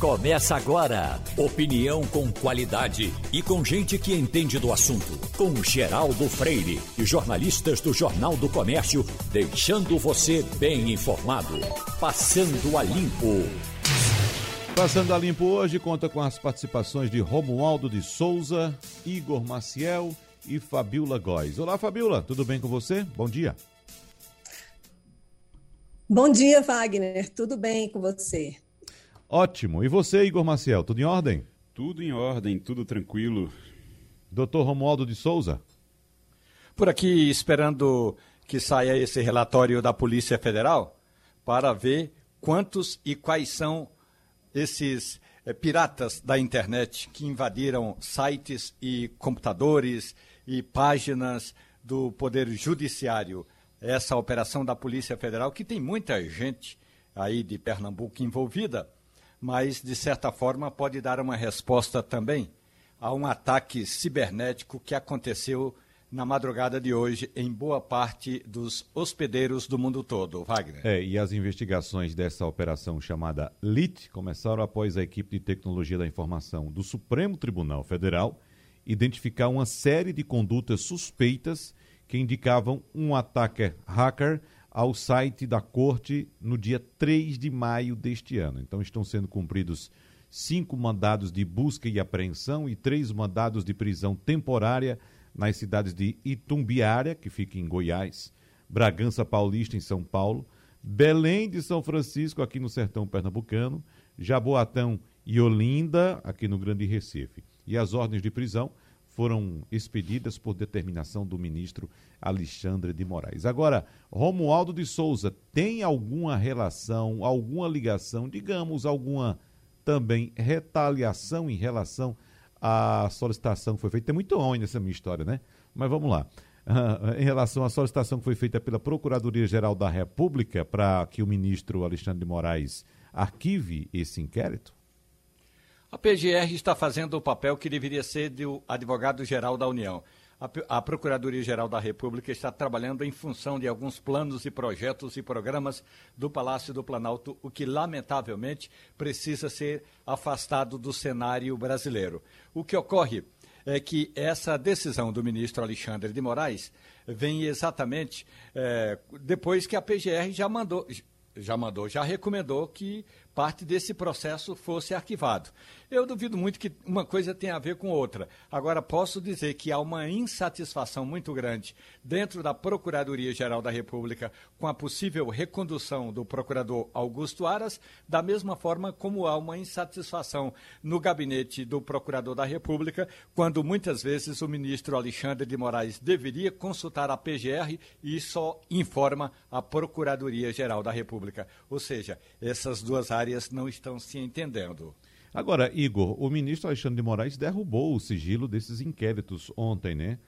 Começa agora. Opinião com qualidade e com gente que entende do assunto. Com Geraldo Freire e jornalistas do Jornal do Comércio, deixando você bem informado. Passando a Limpo. Passando a Limpo hoje conta com as participações de Romualdo de Souza, Igor Maciel e Fabiola Góes. Olá, Fabiola, tudo bem com você? Bom dia. Bom dia, Wagner. Tudo bem com você? Ótimo. E você, Igor Maciel, tudo em ordem? Tudo em ordem, tudo tranquilo. Doutor Romualdo de Souza. Por aqui, esperando que saia esse relatório da Polícia Federal para ver quantos e quais são esses é, piratas da internet que invadiram sites e computadores e páginas do Poder Judiciário. Essa operação da Polícia Federal, que tem muita gente aí de Pernambuco envolvida, mas de certa forma pode dar uma resposta também a um ataque cibernético que aconteceu na madrugada de hoje em boa parte dos hospedeiros do mundo todo. Wagner. É, e as investigações dessa operação chamada LIT começaram após a equipe de tecnologia da informação do Supremo Tribunal Federal identificar uma série de condutas suspeitas que indicavam um ataque hacker ao site da Corte no dia 3 de maio deste ano. Então estão sendo cumpridos cinco mandados de busca e apreensão e três mandados de prisão temporária nas cidades de Itumbiara, que fica em Goiás, Bragança Paulista, em São Paulo, Belém de São Francisco, aqui no sertão pernambucano, Jaboatão e Olinda, aqui no Grande Recife. E as ordens de prisão foram expedidas por determinação do ministro Alexandre de Moraes. Agora, Romualdo de Souza tem alguma relação, alguma ligação, digamos, alguma também retaliação em relação à solicitação que foi feita? Tem muito homem nessa minha história, né? Mas vamos lá. Uh, em relação à solicitação que foi feita pela Procuradoria-Geral da República para que o ministro Alexandre de Moraes arquive esse inquérito? A PGR está fazendo o papel que deveria ser do advogado-geral da União. A, Procuradoria-Geral da República está trabalhando em função de alguns planos e projetos e programas do Palácio do Planalto, o que, lamentavelmente, precisa ser afastado do cenário brasileiro. O que ocorre é que essa decisão do ministro Alexandre de Moraes vem exatamente é, depois que a PGR já mandou, já mandou, já recomendou que parte desse processo fosse arquivado. Eu duvido muito que uma coisa tenha a ver com outra. Agora, posso dizer que há uma insatisfação muito grande dentro da Procuradoria-Geral da República com a possível recondução do procurador Augusto Aras, da mesma forma como há uma insatisfação no gabinete do Procurador da República, quando muitas vezes o ministro Alexandre de Moraes deveria consultar a PGR e só informa a Procuradoria-Geral da República. Ou seja, essas duas áreas não estão se entendendo. Agora, Igor, o ministro Alexandre de Moraes derrubou o sigilo desses inquéritos ontem, né?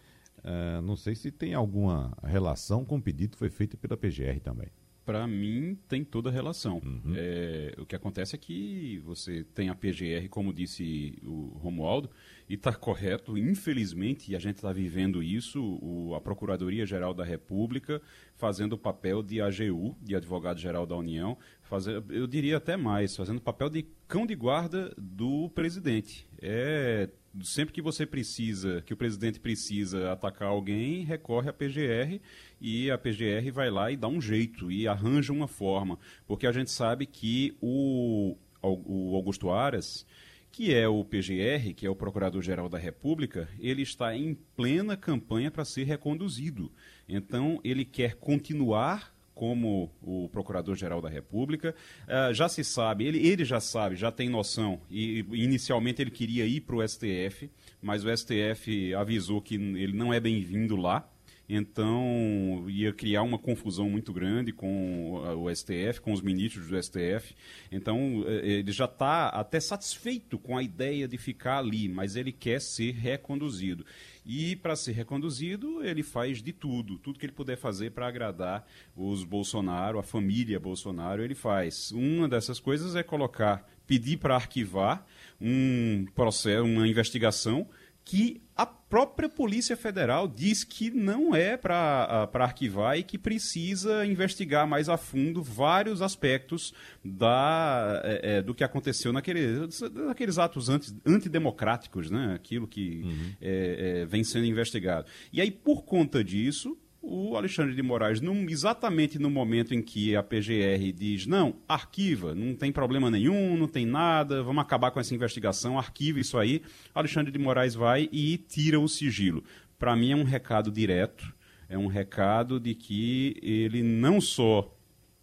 Uh, não sei se tem alguma relação com o pedido que foi feito pela PGR também. Para mim, tem toda relação. Uhum. É, o que acontece é que você tem a PGR, como disse o Romualdo, e está correto, infelizmente, e a gente está vivendo isso, o, a Procuradoria-Geral da República fazendo o papel de AGU, de Advogado-Geral da União, fazer, eu diria até mais, fazendo papel de cão de guarda do presidente. É sempre que você precisa, que o presidente precisa atacar alguém, recorre à PGR e a PGR vai lá e dá um jeito e arranja uma forma, porque a gente sabe que o, o Augusto Aras, que é o PGR, que é o Procurador-Geral da República, ele está em plena campanha para ser reconduzido. Então, ele quer continuar como o Procurador-Geral da República. Uh, já se sabe, ele, ele já sabe, já tem noção, e inicialmente ele queria ir para o STF, mas o STF avisou que ele não é bem-vindo lá. Então, ia criar uma confusão muito grande com o STF, com os ministros do STF. Então, eh, ele já está até satisfeito com a ideia de ficar ali, mas ele quer ser reconduzido. E para ser reconduzido, ele faz de tudo, tudo que ele puder fazer para agradar os Bolsonaro, a família Bolsonaro, ele faz. Uma dessas coisas é colocar, pedir para arquivar um processo, uma investigação que a própria Polícia Federal diz que não é para arquivar e que precisa investigar mais a fundo vários aspectos da, é, do que aconteceu naquele, naqueles atos anti, antidemocráticos, né? aquilo que uhum. é, é vem sendo investigado. E aí, por conta disso, o Alexandre de Moraes, num, exatamente no momento em que a PGR diz: não, arquiva, não tem problema nenhum, não tem nada, vamos acabar com essa investigação, arquiva isso aí. Alexandre de Moraes vai e tira o sigilo. Para mim é um recado direto, é um recado de que ele não só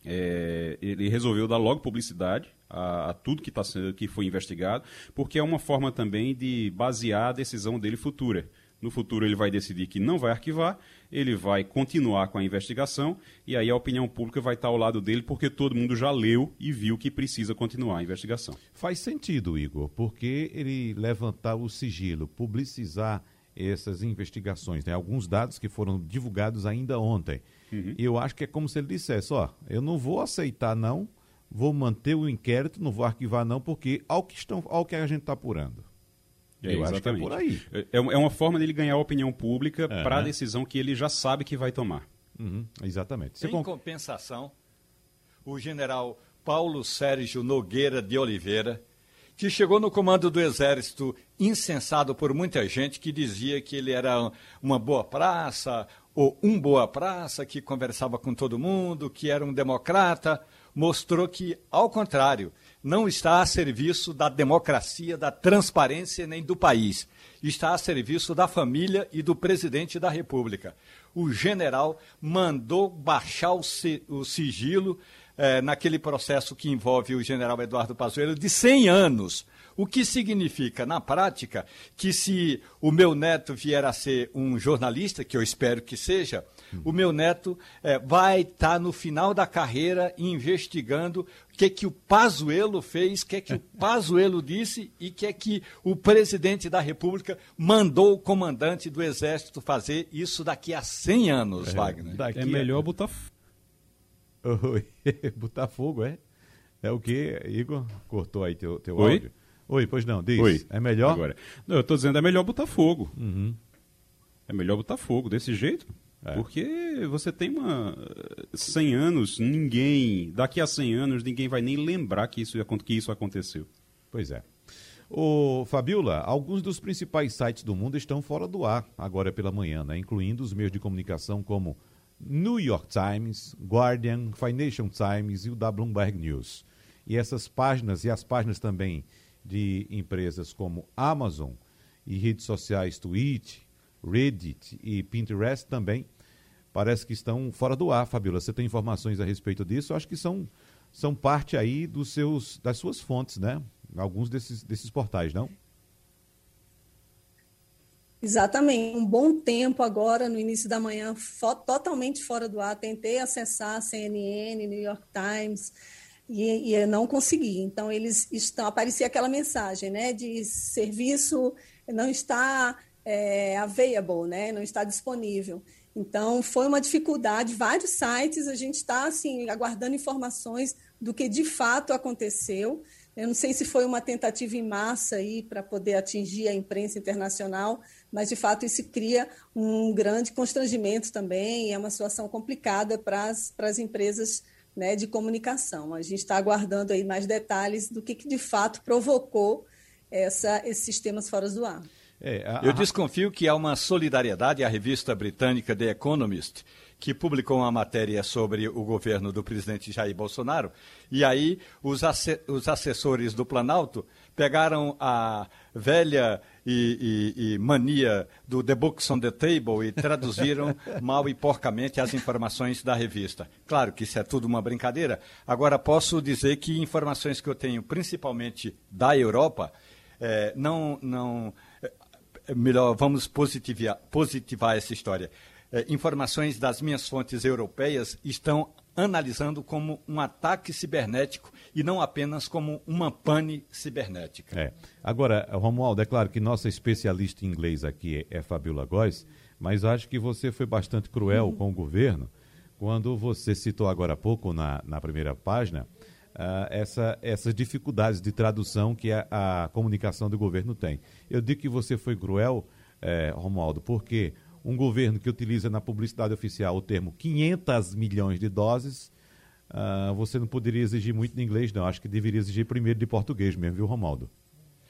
é, ele resolveu dar logo publicidade a, a tudo que, tá, que foi investigado, porque é uma forma também de basear a decisão dele futura. No futuro ele vai decidir que não vai arquivar, ele vai continuar com a investigação e aí a opinião pública vai estar ao lado dele porque todo mundo já leu e viu que precisa continuar a investigação. Faz sentido, Igor, porque ele levantar o sigilo, publicizar essas investigações, né? alguns dados que foram divulgados ainda ontem. Uhum. Eu acho que é como se ele dissesse, ó, eu não vou aceitar não, vou manter o inquérito, não vou arquivar não, porque ao que, estão, ao que a gente está apurando. É, Eu acho que é por aí. É, é, é uma forma dele ganhar a opinião pública uhum. para a decisão que ele já sabe que vai tomar. Uhum, exatamente. Você em compensação, o general Paulo Sérgio Nogueira de Oliveira, que chegou no comando do Exército incensado por muita gente que dizia que ele era uma boa praça, ou um boa praça, que conversava com todo mundo, que era um democrata, mostrou que, ao contrário, não está a serviço da democracia, da transparência nem do país. Está a serviço da família e do presidente da República. O general mandou baixar o, sigilo eh, naquele processo que envolve o general Eduardo Pazuello de 100 anos o que significa, na prática, que se o meu neto vier a ser um jornalista, que eu espero que seja, o meu neto é, vai estar tá no final da carreira investigando que, que o Pazuello fez, o que, que o Pazuello disse e o que é que o presidente da República mandou o comandante do Exército fazer isso daqui a 100 anos, é, Wagner. é melhor botar... Oi, botar fogo, é? É o que, Igor? Cortou aí teu, teu Oi? áudio. Oi, pois não, diz. Oi. É melhor? Agora. Não, eu estou dizendo é melhor botar fogo. Uhum. É melhor botar fogo desse jeito. É. Porque você tem uma 100 anos, ninguém, daqui a 100 anos, ninguém vai nem lembrar que isso, que isso aconteceu. Pois é. Ô, Fabiola, alguns dos principais sites do mundo estão fora do ar agora pela manhã, né? incluindo os meios de comunicação como New York Times, Guardian, Financial Times e o da Bloomberg News. E essas páginas e as páginas também de empresas como Amazon e redes sociais Twitch, Reddit e Pinterest também parece que estão fora do ar, Fabiola. Você tem informações a respeito disso? Eu acho que são, são parte aí dos seus, das suas fontes, né? Alguns desses, desses portais, não? Exatamente. Um bom tempo agora, no início da manhã, totalmente fora do ar. Tentei acessar a CNN, New York Times, e, e não consegui. Então, eles estão. Aparecia aquela mensagem, né? De serviço não está é, available, né? Não está disponível. Então, foi uma dificuldade. Vários sites, a gente está assim, aguardando informações do que de fato aconteceu. Eu não sei se foi uma tentativa em massa aí para poder atingir a imprensa internacional, mas de fato isso cria um grande constrangimento também, é uma situação complicada para as, empresas né, de comunicação. A gente está aguardando aí mais detalhes do que, que de fato provocou essa, esses sistemas fora do ar. É, a... Eu desconfio que há uma solidariedade à revista britânica The Economist, que publicou uma matéria sobre o governo do presidente Jair Bolsonaro, e aí os, os assessores do Planalto pegaram a velha e, e, e, mania do The Books on the Table e traduziram mal e porcamente as informações da revista. Claro que isso é tudo uma brincadeira. Agora, posso dizer que informações que eu tenho, principalmente da Europa, é, não. não melhor, vamos positivar, positivar essa história. É, informações das minhas fontes europeias estão analisando como um ataque cibernético e não apenas como uma pane cibernética. É. Agora, Romualdo, é claro que nossa especialista em inglês aqui é, é Fabiola Góes, mas acho que você foi bastante cruel uhum. com o governo quando você citou agora há pouco na, na primeira página uh, essa, essas dificuldades de tradução que a, a, comunicação do governo tem. Eu digo que você foi cruel, eh, Romualdo, porque um governo que utiliza na publicidade oficial o termo 500 milhões de doses, uh, você não poderia exigir muito de inglês, não. Acho que deveria exigir primeiro de português mesmo, viu, Romualdo?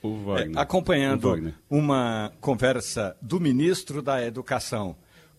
É, acompanhando uma conversa do ministro da Educação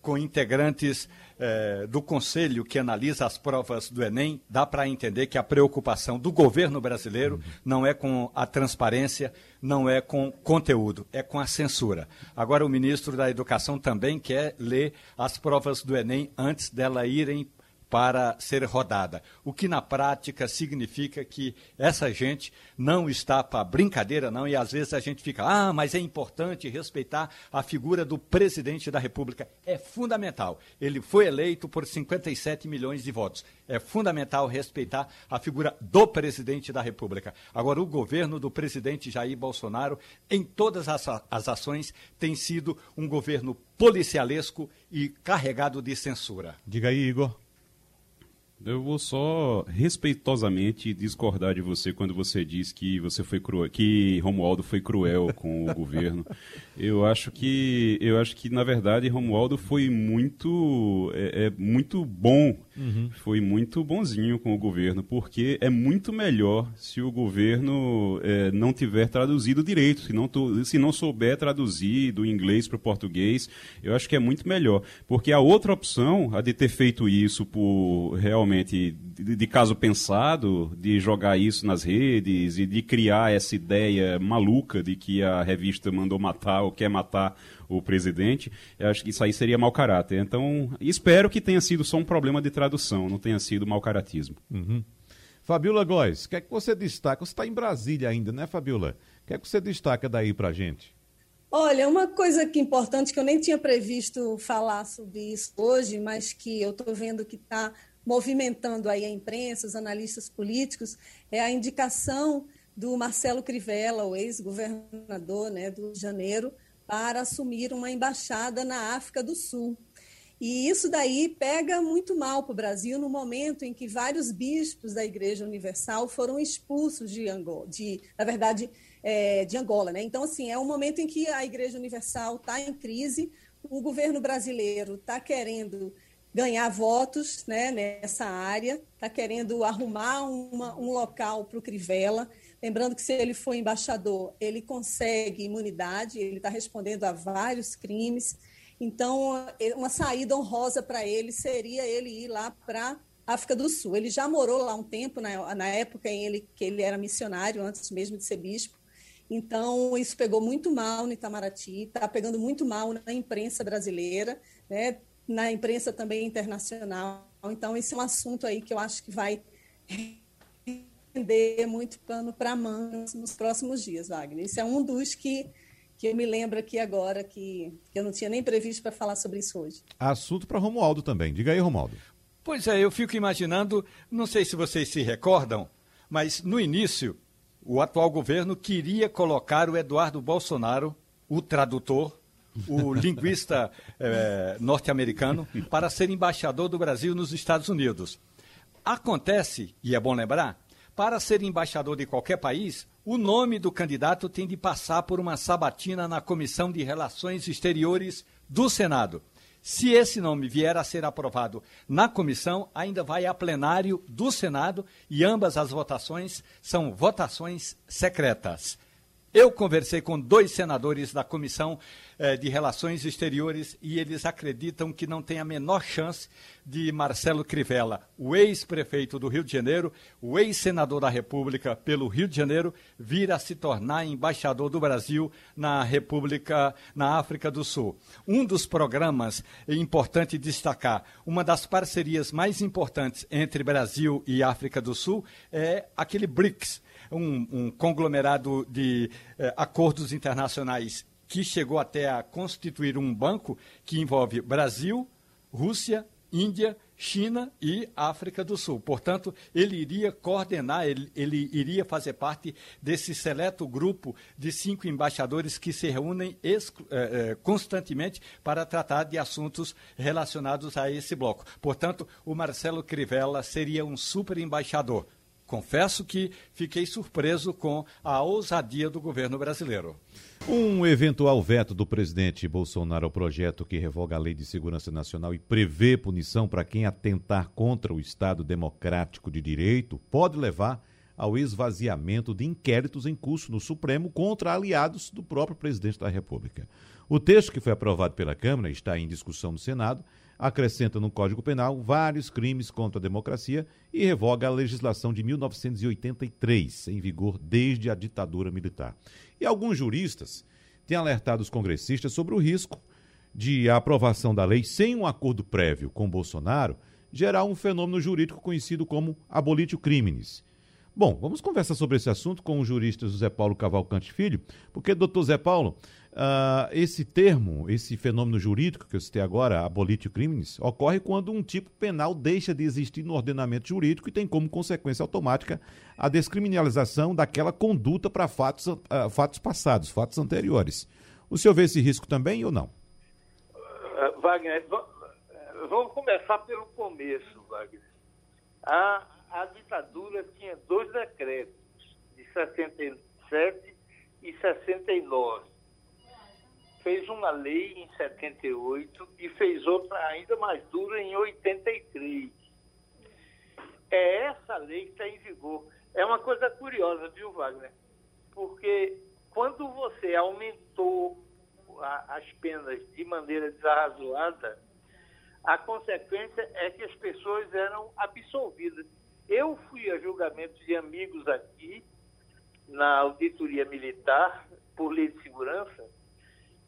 com integrantes eh, do conselho que analisa as provas do Enem, dá para entender que a preocupação do governo brasileiro uhum. não é com a transparência, não é com conteúdo, é com a censura. Agora, o ministro da Educação também quer ler as provas do Enem antes dela irem para ser rodada. O que na prática significa que essa gente não está para brincadeira, não, e às vezes a gente fica, ah, mas é importante respeitar a figura do presidente da República. É fundamental. Ele foi eleito por 57 milhões de votos. É fundamental respeitar a figura do presidente da República. Agora, o governo do presidente Jair Bolsonaro, em todas as, as ações, tem sido um governo policialesco e carregado de censura. Diga aí, Igor. Eu vou só respeitosamente discordar de você quando você diz que você foi cruel, que Romualdo foi cruel com o governo. Eu acho que eu acho que na verdade Romualdo foi muito é, é muito bom, uhum. foi muito bonzinho com o governo, porque é muito melhor se o governo é, não tiver traduzido direito, se não se não souber traduzir do inglês para o português, eu acho que é muito melhor, porque a outra opção, a de ter feito isso por realmente de, de, caso pensado, de jogar isso nas redes e de criar essa ideia maluca de que a revista mandou matar ou quer matar o presidente, eu acho que isso aí seria mau caráter. Então, espero que tenha sido só um problema de tradução, não tenha sido mau caratismo. Uhum. Fabiola Góes, o que é que você destaca? Você está em Brasília ainda, né, Fabiola? O que é que você destaca daí para gente? Olha, uma coisa que importante que eu nem tinha previsto falar sobre isso hoje, mas que eu estou vendo que está movimentando aí a imprensa, os analistas políticos, é a indicação do Marcelo Crivella, o ex-governador né, do Janeiro, para assumir uma embaixada na África do Sul. E isso daí pega muito mal para o Brasil no momento em que vários bispos da Igreja Universal foram expulsos de Angola, de, na verdade, é, de Angola. Né? Então, assim, é um momento em que a Igreja Universal está em crise, o governo brasileiro está querendo ganhar votos né, nessa área, está querendo arrumar uma, um local para o Crivella. Lembrando que se ele for embaixador, ele consegue imunidade, ele está respondendo a vários crimes. Então, uma saída honrosa para ele seria ele ir lá para África do Sul. Ele já morou lá um tempo, na, na época em ele, que ele era missionário, antes mesmo de ser bispo. Então, isso pegou muito mal no Itamaraty, está pegando muito mal na imprensa brasileira. Né? Na imprensa também internacional. Então, esse é um assunto aí que eu acho que vai render muito pano para manga nos próximos dias, Wagner. Esse é um dos que, que eu me lembro aqui agora, que, que eu não tinha nem previsto para falar sobre isso hoje. Assunto para Romualdo também. Diga aí, Romualdo. Pois é, eu fico imaginando, não sei se vocês se recordam, mas no início, o atual governo queria colocar o Eduardo Bolsonaro, o tradutor, o linguista é, norte-americano, para ser embaixador do Brasil nos Estados Unidos. Acontece, e é bom lembrar, para ser embaixador de qualquer país, o nome do candidato tem de passar por uma sabatina na Comissão de Relações Exteriores do Senado. Se esse nome vier a ser aprovado na comissão, ainda vai a plenário do Senado e ambas as votações são votações secretas. Eu conversei com dois senadores da Comissão eh, de Relações Exteriores e eles acreditam que não tem a menor chance de Marcelo Crivella, o ex-prefeito do Rio de Janeiro, o ex-senador da República pelo Rio de Janeiro, vir a se tornar embaixador do Brasil na República, na África do Sul. Um dos programas é importante destacar, uma das parcerias mais importantes entre Brasil e África do Sul é aquele BRICS, um, um conglomerado de eh, acordos internacionais que chegou até a constituir um banco que envolve Brasil, Rússia, Índia, China e África do Sul. Portanto, ele iria coordenar, ele, ele, iria fazer parte desse seleto grupo de cinco embaixadores que se reúnem eh, eh, constantemente para tratar de assuntos relacionados a esse bloco. Portanto, o Marcelo Crivella seria um super embaixador confesso que fiquei surpreso com a ousadia do governo brasileiro. Um eventual veto do presidente Bolsonaro ao projeto que revoga a Lei de Segurança Nacional e prevê punição para quem atentar contra o Estado Democrático de Direito pode levar ao esvaziamento de inquéritos em curso no Supremo contra aliados do próprio presidente da República. O texto que foi aprovado pela Câmara está em discussão no Senado acrescenta no Código Penal vários crimes contra a democracia e revoga a legislação de 1983, em vigor desde a ditadura militar. E alguns juristas têm alertado os congressistas sobre o risco de a aprovação da lei sem um acordo prévio com Bolsonaro gerar um fenômeno jurídico conhecido como abolitio criminis, Bom, vamos conversar sobre esse assunto com o jurista José Paulo Cavalcante Filho, porque, doutor Zé Paulo, uh, esse termo, esse fenômeno jurídico que eu citei agora, abolitio crimes, ocorre quando um tipo penal deixa de existir no ordenamento jurídico e tem como consequência automática a descriminalização daquela conduta para fatos, uh, fatos passados, fatos anteriores. O senhor vê esse risco também ou não? Uh, Wagner, vamos começar pelo começo, Wagner. A ditadura tinha dois decretos, de 67 e 69. Fez uma lei em 78 e fez outra ainda mais dura em 83. É essa lei que está em vigor. É uma coisa curiosa, viu, Wagner? Porque quando você aumentou a, as penas de maneira desarrazoada, a consequência é que as pessoas eram absolvidas. Eu fui a julgamento de amigos aqui, na auditoria militar, por lei de segurança,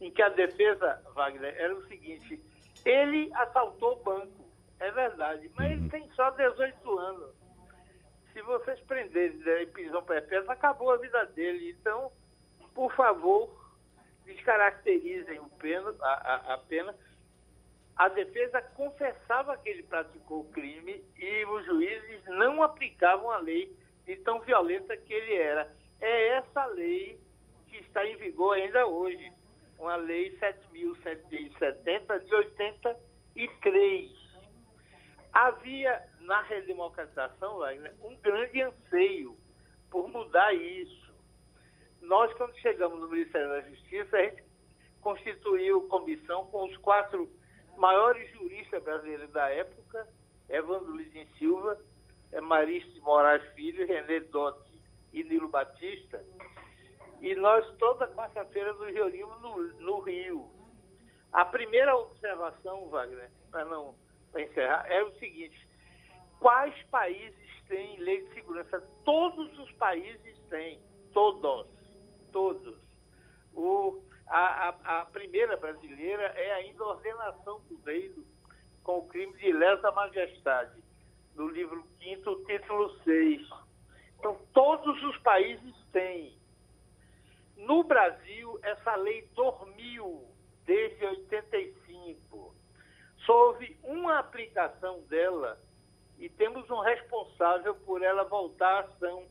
em que a defesa, Wagner, era o seguinte: ele assaltou o banco, é verdade, mas ele uhum. tem só 18 anos. Se vocês prenderem em prisão perpétua, acabou a vida dele. Então, por favor, descaracterizem o pena, a, a, a pena a defesa confessava que ele praticou o crime e os juízes não aplicavam a lei de tão violenta que ele era. É essa lei que está em vigor ainda hoje, uma lei 7.770 de 83. Havia na redemocratização, Wagner, um grande anseio por mudar isso. Nós, quando chegamos no Ministério da Justiça, a gente constituiu comissão com os quatro maiores juristas brasileiros da época, Evandro Lizin Silva, é Marista de Moraes Filho, René Dotti e Nilo Batista. E nós toda quarta-feira nos reunimos no, no, Rio. A primeira observação, Wagner, para não encerrar, é o seguinte: quais países têm lei de segurança? Todos os países têm, todos, todos. O, a, a, a, primeira brasileira é ainda a ordenação do reino com o crime de lesa majestade, no livro 5, título 6. Então, todos os países têm. No Brasil, essa lei dormiu desde 85. Só houve uma aplicação dela e temos um responsável por ela voltar à ação.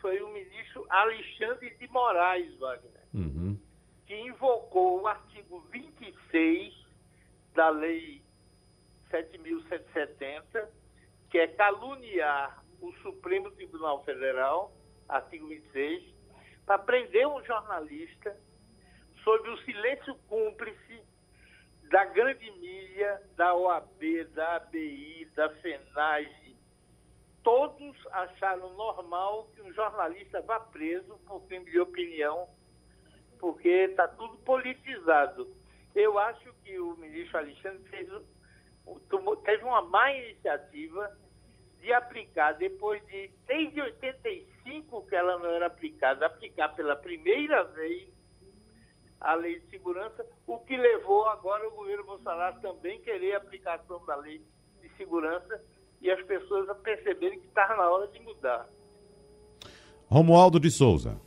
Foi o ministro Alexandre de Moraes, Wagner. Uhum que invocou o artigo 26 da Lei 7.170, que é caluniar o Supremo Tribunal Federal, artigo 26, para prender um jornalista sob o silêncio cúmplice da grande mídia, da OAB, da ABI, da FENAGE. Todos acharam normal que um jornalista vá preso por crime de opinião porque está tudo politizado. Eu acho que o ministro Alexandre fez, teve uma má iniciativa de aplicar, depois de, desde 85 que ela não era aplicada, aplicar pela primeira vez a lei de segurança, o que levou agora o governo Bolsonaro também querer a aplicação da lei de segurança e as pessoas a perceberem que estava na hora de mudar. Romualdo de Souza.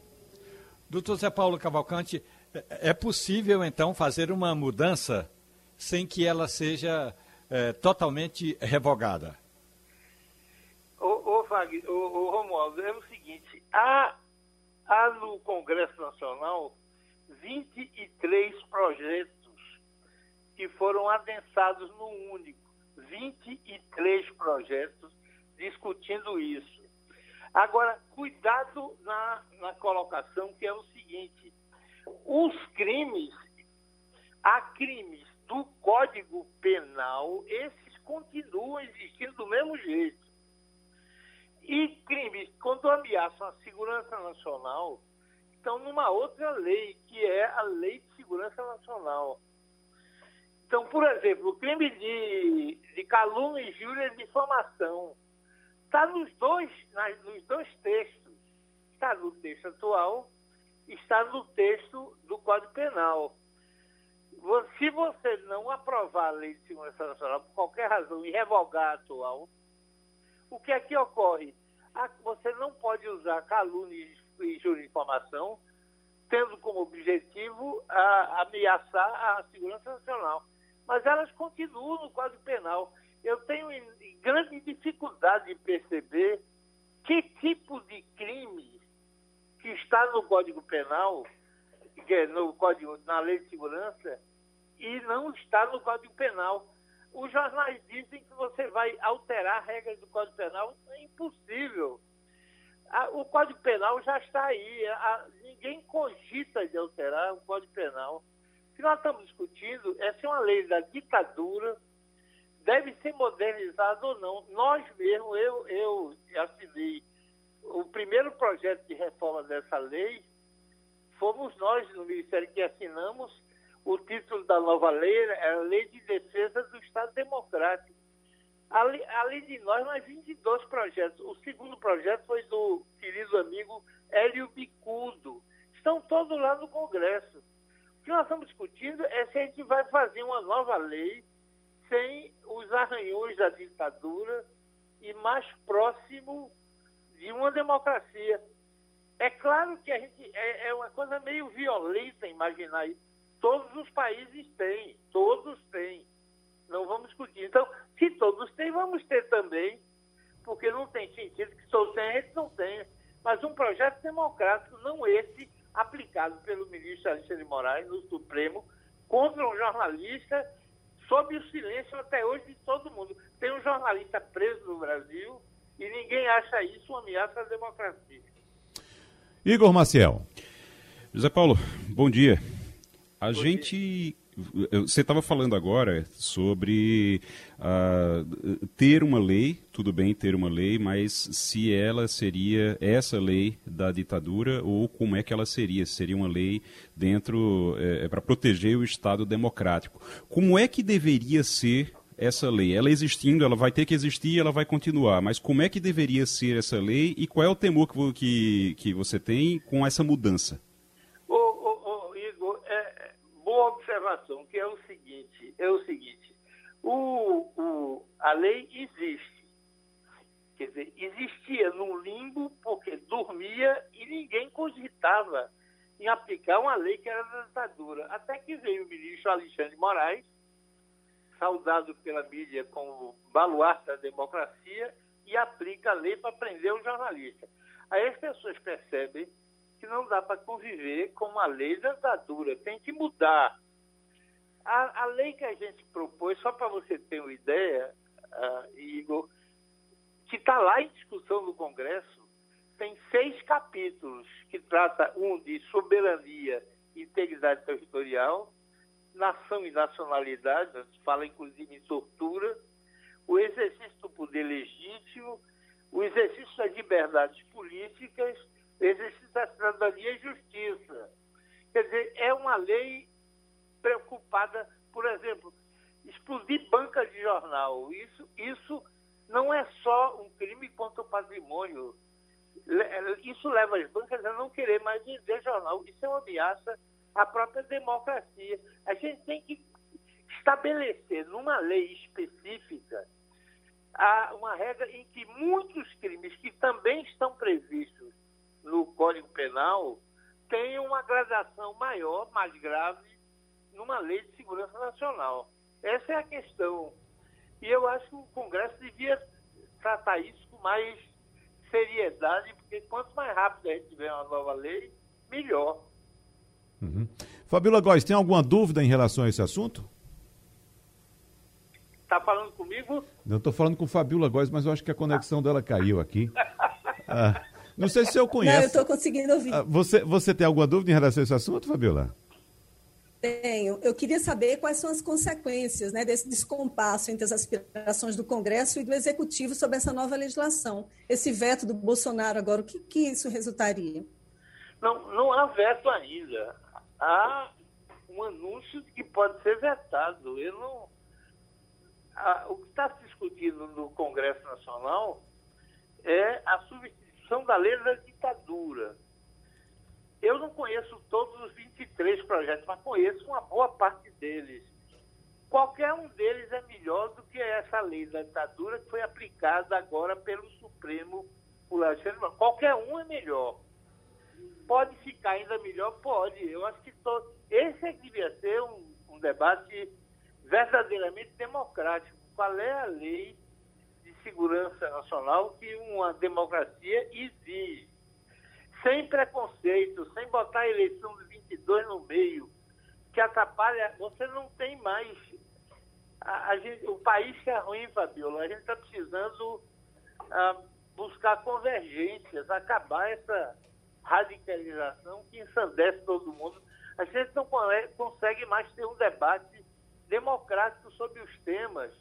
Doutor Zé Paulo Cavalcante, é, é possível então fazer uma mudança sem que ela seja é, totalmente revogada? Ô, ô, ô, Romualdo, é o seguinte, há, há no Congresso Nacional 23 projetos que foram adensados num único. 23 projetos discutindo isso. Agora, cuidado na, na colocação, que é o seguinte: os crimes, há crimes do Código Penal, esses continuam existindo do mesmo jeito. E crimes, quando ameaçam a segurança nacional, estão numa outra lei, que é a Lei de Segurança Nacional. Então, por exemplo, o crime de, de calúnia, injúria e difamação está nos dois, nos dois textos. Está no texto atual, está no texto do Código Penal. Se você não aprovar a Lei de Segurança Nacional por qualquer razão e revogar a atual, o que é que ocorre? Você não pode usar calúnia e informação tendo como objetivo a, ameaçar a segurança nacional mas elas continuam no Código Penal. Eu tenho grande dificuldade de perceber que tipo de crime que está no Código Penal, é no Código, na Lei de Segurança, e não está no Código Penal. Os jornais dizem que você vai alterar regras do Código Penal. É impossível. O Código Penal já está aí. Ninguém cogita de alterar o Código Penal. O que nós estamos discutindo é se uma lei da ditadura deve ser modernizada ou não. Nós mesmos, eu, eu assinei o primeiro projeto de reforma dessa lei, fomos nós no Ministério que assinamos. O título da nova lei é a Lei de Defesa do Estado Democrático. Além de nós, de dois projetos. O segundo projeto foi do querido amigo Hélio Bicudo. Estão todos lá no Congresso. O que nós estamos discutindo é se a gente vai fazer uma nova lei sem os arranhões da ditadura e mais próximo de uma democracia. É claro que a gente é, é uma coisa meio violenta imaginar isso. Todos os países têm, todos têm. Não vamos discutir. Então, se todos têm, vamos ter também, porque não tem sentido que todos tenham, a gente não tenha. Mas um projeto democrático, não esse aplicado pelo ministro Alexandre de Moraes no Supremo contra um jornalista sob o silêncio até hoje de todo mundo. Tem um jornalista preso no Brasil e ninguém acha isso uma ameaça à democracia. Igor Maciel. José Paulo, bom dia. A bom gente dia. Você estava falando agora sobre uh, ter uma lei, tudo bem ter uma lei, mas se ela seria essa lei da ditadura ou como é que ela seria? Seria uma lei dentro é, para proteger o Estado democrático. Como é que deveria ser essa lei? Ela existindo, ela vai ter que existir, ela vai continuar. Mas como é que deveria ser essa lei e qual é o temor que, que, que você tem com essa mudança? boa observação, que é o seguinte, é o seguinte, o, o, a lei existe. Quer dizer, existia num limbo porque dormia e ninguém cogitava em aplicar uma lei que era da ditadura. Até que veio o ministro Alexandre Moraes, saudado pela mídia como baluarte da democracia, e aplica a lei para prender o jornalista. Aí as pessoas percebem que não dá para conviver com uma lei da ditadura, tem que mudar. A, a lei que a gente propôs, só para você ter uma ideia, uh, Igor, que está lá em discussão no Congresso, tem seis capítulos que trata um de soberania e integridade territorial, nação e nacionalidade, fala inclusive em tortura, o exercício do poder legítimo, o exercício das liberdades políticas exercício da cidadania e justiça. Quer dizer, é uma lei preocupada, por exemplo, explodir banca de jornal. Isso, isso não é só um crime contra o patrimônio. Isso leva as bancas a não querer mais vender jornal. Isso é uma ameaça à própria democracia. A gente tem que estabelecer numa lei específica uma regra em que muitos crimes que também estão previstos no Código Penal tem uma gradação maior, mais grave, numa lei de segurança nacional. Essa é a questão. E eu acho que o Congresso devia tratar isso com mais seriedade, porque quanto mais rápido a gente tiver uma nova lei, melhor. Uhum. Fabíola Góes, tem alguma dúvida em relação a esse assunto? Está falando comigo? Não estou falando com Fabíola Góes, mas eu acho que a conexão dela caiu aqui. Ah, não sei se o senhor conhece. Não, eu estou conseguindo ouvir. Ah, você, você tem alguma dúvida em relação a esse assunto, Fabiola? Tenho. Eu queria saber quais são as consequências né, desse descompasso entre as aspirações do Congresso e do Executivo sobre essa nova legislação. Esse veto do Bolsonaro agora, o que, que isso resultaria? Não, não há veto ainda. Há um anúncio de que pode ser vetado. Eu não, o que está se discutindo no Congresso Nacional é a substituição da lei da ditadura. Eu não conheço todos os 23 projetos, mas conheço uma boa parte deles. Qualquer um deles é melhor do que essa lei da ditadura que foi aplicada agora pelo Supremo por Qualquer um é melhor. Pode ficar ainda melhor? Pode. Eu acho que esse é que devia ser um, um debate verdadeiramente democrático. Qual é a lei de segurança nacional que uma democracia exige? Sem preconceito, sem botar a eleição de 22 no meio, que atrapalha, você não tem mais. A, a gente, o país que é ruim, Fabiola, a gente está precisando a, buscar convergências, acabar essa radicalização que ensandece todo mundo. A gente não consegue mais ter um debate democrático sobre os temas.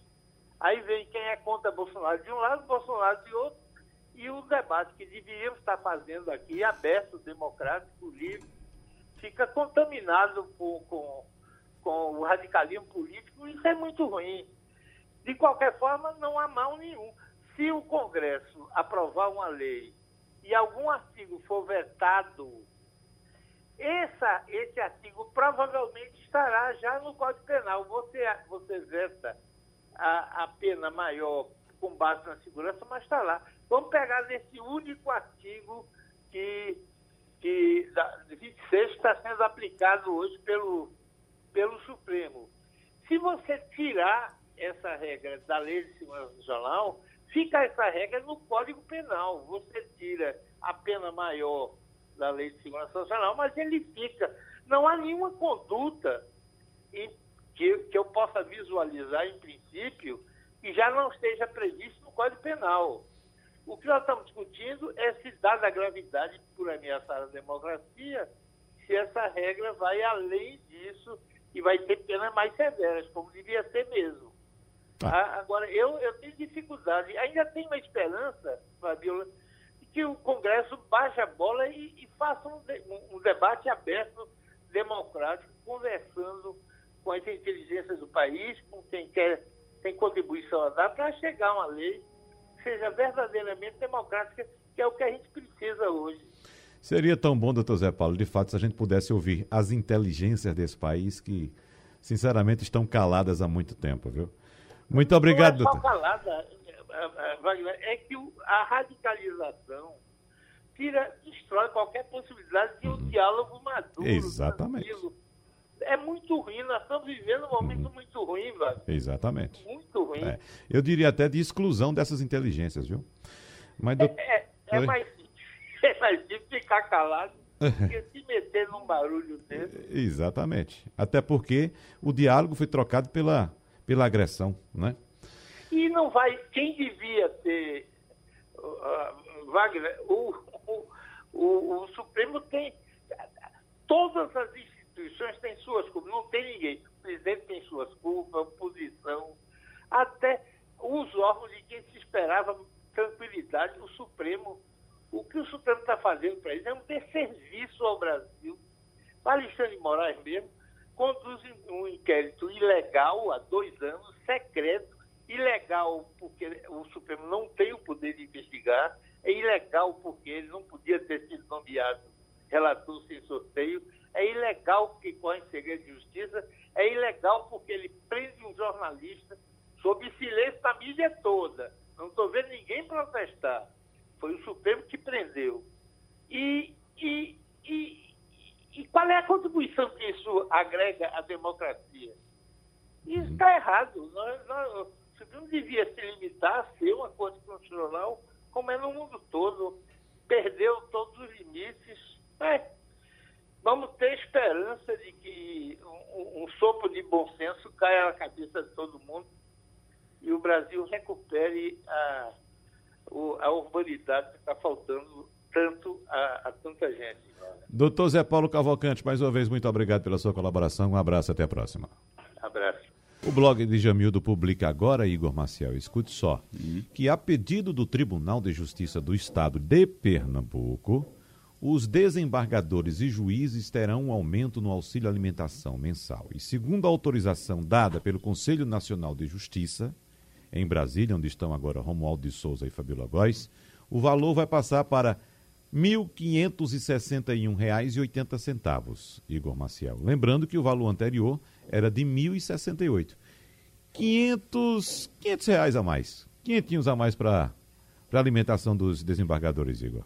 Aí vem quem é contra Bolsonaro de um lado, Bolsonaro de outro, e o debate que deveríamos estar fazendo aqui, aberto, democrático, livre, fica contaminado com, com, o radicalismo político, isso é muito ruim. De qualquer forma, não há mal nenhum. Se o Congresso aprovar uma lei e algum artigo for vetado, essa, esse artigo provavelmente estará já no Código Penal. Você, você veta a, a pena maior com base na segurança, mas está lá. Vamos pegar nesse único artigo que, que da, 26 está sendo aplicado hoje pelo, pelo Supremo. Se você tirar essa regra da Lei de Segurança Nacional, fica essa regra no Código Penal. Você tira a pena maior da Lei de Segurança Nacional, mas ele fica. Não há nenhuma conduta em, que, que eu possa visualizar, em princípio, que já não esteja previsto no Código Penal. O que nós estamos discutindo é se, dada a gravidade por ameaçar a democracia, se essa regra vai além disso e vai ter penas mais severas, como devia ser mesmo. Ah. Agora, eu, eu tenho dificuldade, ainda tenho uma esperança, Fabiola, de que o Congresso baixe a bola e, e faça um, um, um debate aberto, democrático, conversando com as inteligências do país, com quem quer tem contribuição a dar, para chegar a uma lei seja verdadeiramente democrática, que é o que a gente precisa hoje. Seria tão bom, doutor Zé Paulo, de fato, se a gente pudesse ouvir as inteligências desse país que, sinceramente, estão caladas há muito tempo, viu? Muito obrigado, Não é doutor. calada, é, é, Wagner, é que a radicalização tira, destrói qualquer possibilidade de um uhum. diálogo maduro. Exatamente. Tranquilo é muito ruim. Nós estamos vivendo um momento uhum. muito ruim, velho. Exatamente. Muito ruim. É. Eu diria até de exclusão dessas inteligências, viu? Mas, do... é, é, é mais, é mais difícil ficar calado do que se meter num barulho desse. Exatamente. Até porque o diálogo foi trocado pela, pela agressão, né? E não vai. Quem devia ter. Uh, Wagner, o, o, o, o Supremo tem. Todas as instituições têm suas culpas, não tem ninguém. O presidente tem suas culpas, a oposição, até os órgãos de quem se esperava tranquilidade, o Supremo. O que o Supremo está fazendo para eles é um desserviço ao Brasil. Alexandre Moraes mesmo conduz um inquérito ilegal há dois anos, secreto, ilegal porque o Supremo não tem o poder de investigar, é ilegal porque ele não podia ter sido nomeado relator sem sorteio, é ilegal porque corre em segredo de justiça, é ilegal porque ele prende um jornalista sob silêncio da mídia toda. Não estou vendo ninguém protestar. Foi o Supremo que prendeu. E, e, e, e qual é a contribuição que isso agrega à democracia? Isso está errado. Nós, nós, o Supremo devia se limitar a ser uma corte constitucional como é no mundo todo. Perdeu todos os limites. É, vamos ter esperança de que um, um sopro de bom senso caia na cabeça de todo mundo e o Brasil recupere a, a urbanidade que está faltando tanto a, a tanta gente. Doutor Zé Paulo Cavalcante, mais uma vez, muito obrigado pela sua colaboração. Um abraço, até a próxima. Abraço. O blog de Jamildo publica agora, Igor Maciel, escute só, uhum. que a pedido do Tribunal de Justiça do Estado de Pernambuco, os desembargadores e juízes terão um aumento no auxílio alimentação mensal. E segundo a autorização dada pelo Conselho Nacional de Justiça, em Brasília, onde estão agora Romualdo de Souza e Fabíola Góes, o valor vai passar para R$ 1.561,80, Igor Maciel. Lembrando que o valor anterior era de R$ 1.068. 500, 500 reais a mais. Quinhentinhos a mais para a alimentação dos desembargadores, Igor.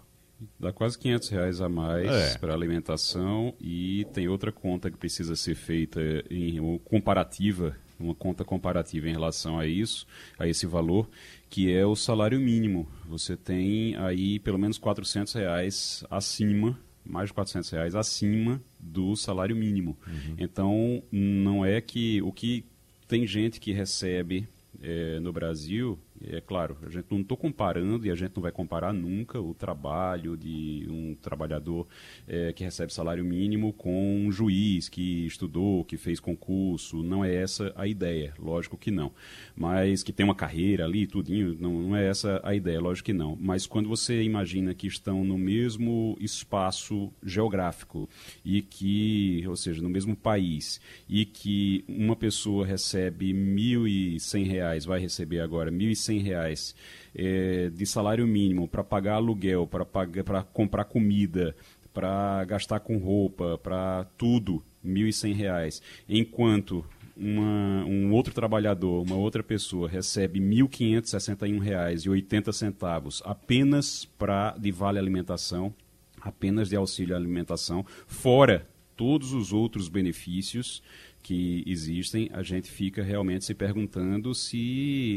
Dá quase 500 reais a mais é. para alimentação e tem outra conta que precisa ser feita em comparativa, uma conta comparativa em relação a isso, a esse valor, que é o salário mínimo. Você tem aí pelo menos 400 reais acima, mais de 400 reais acima do salário mínimo. Uhum. Então, não é que o que tem gente que recebe é, no Brasil é claro, a gente não estou comparando e a gente não vai comparar nunca o trabalho de um trabalhador é, que recebe salário mínimo com um juiz que estudou, que fez concurso. Não é essa a ideia, lógico que não. Mas que tem uma carreira ali, tudinho, não, não é essa a ideia, lógico que não. Mas quando você imagina que estão no mesmo espaço geográfico e que, ou seja, no mesmo país, e que uma pessoa recebe R$ 1.100, vai receber agora R$ 1.100 100 reais é, de salário mínimo para pagar aluguel, para comprar comida, para gastar com roupa, para tudo, R$ 1.100, enquanto uma, um outro trabalhador, uma outra pessoa recebe R$ 1.561,80 apenas pra, de vale alimentação, apenas de auxílio alimentação, fora todos os outros benefícios que existem, a gente fica realmente se perguntando se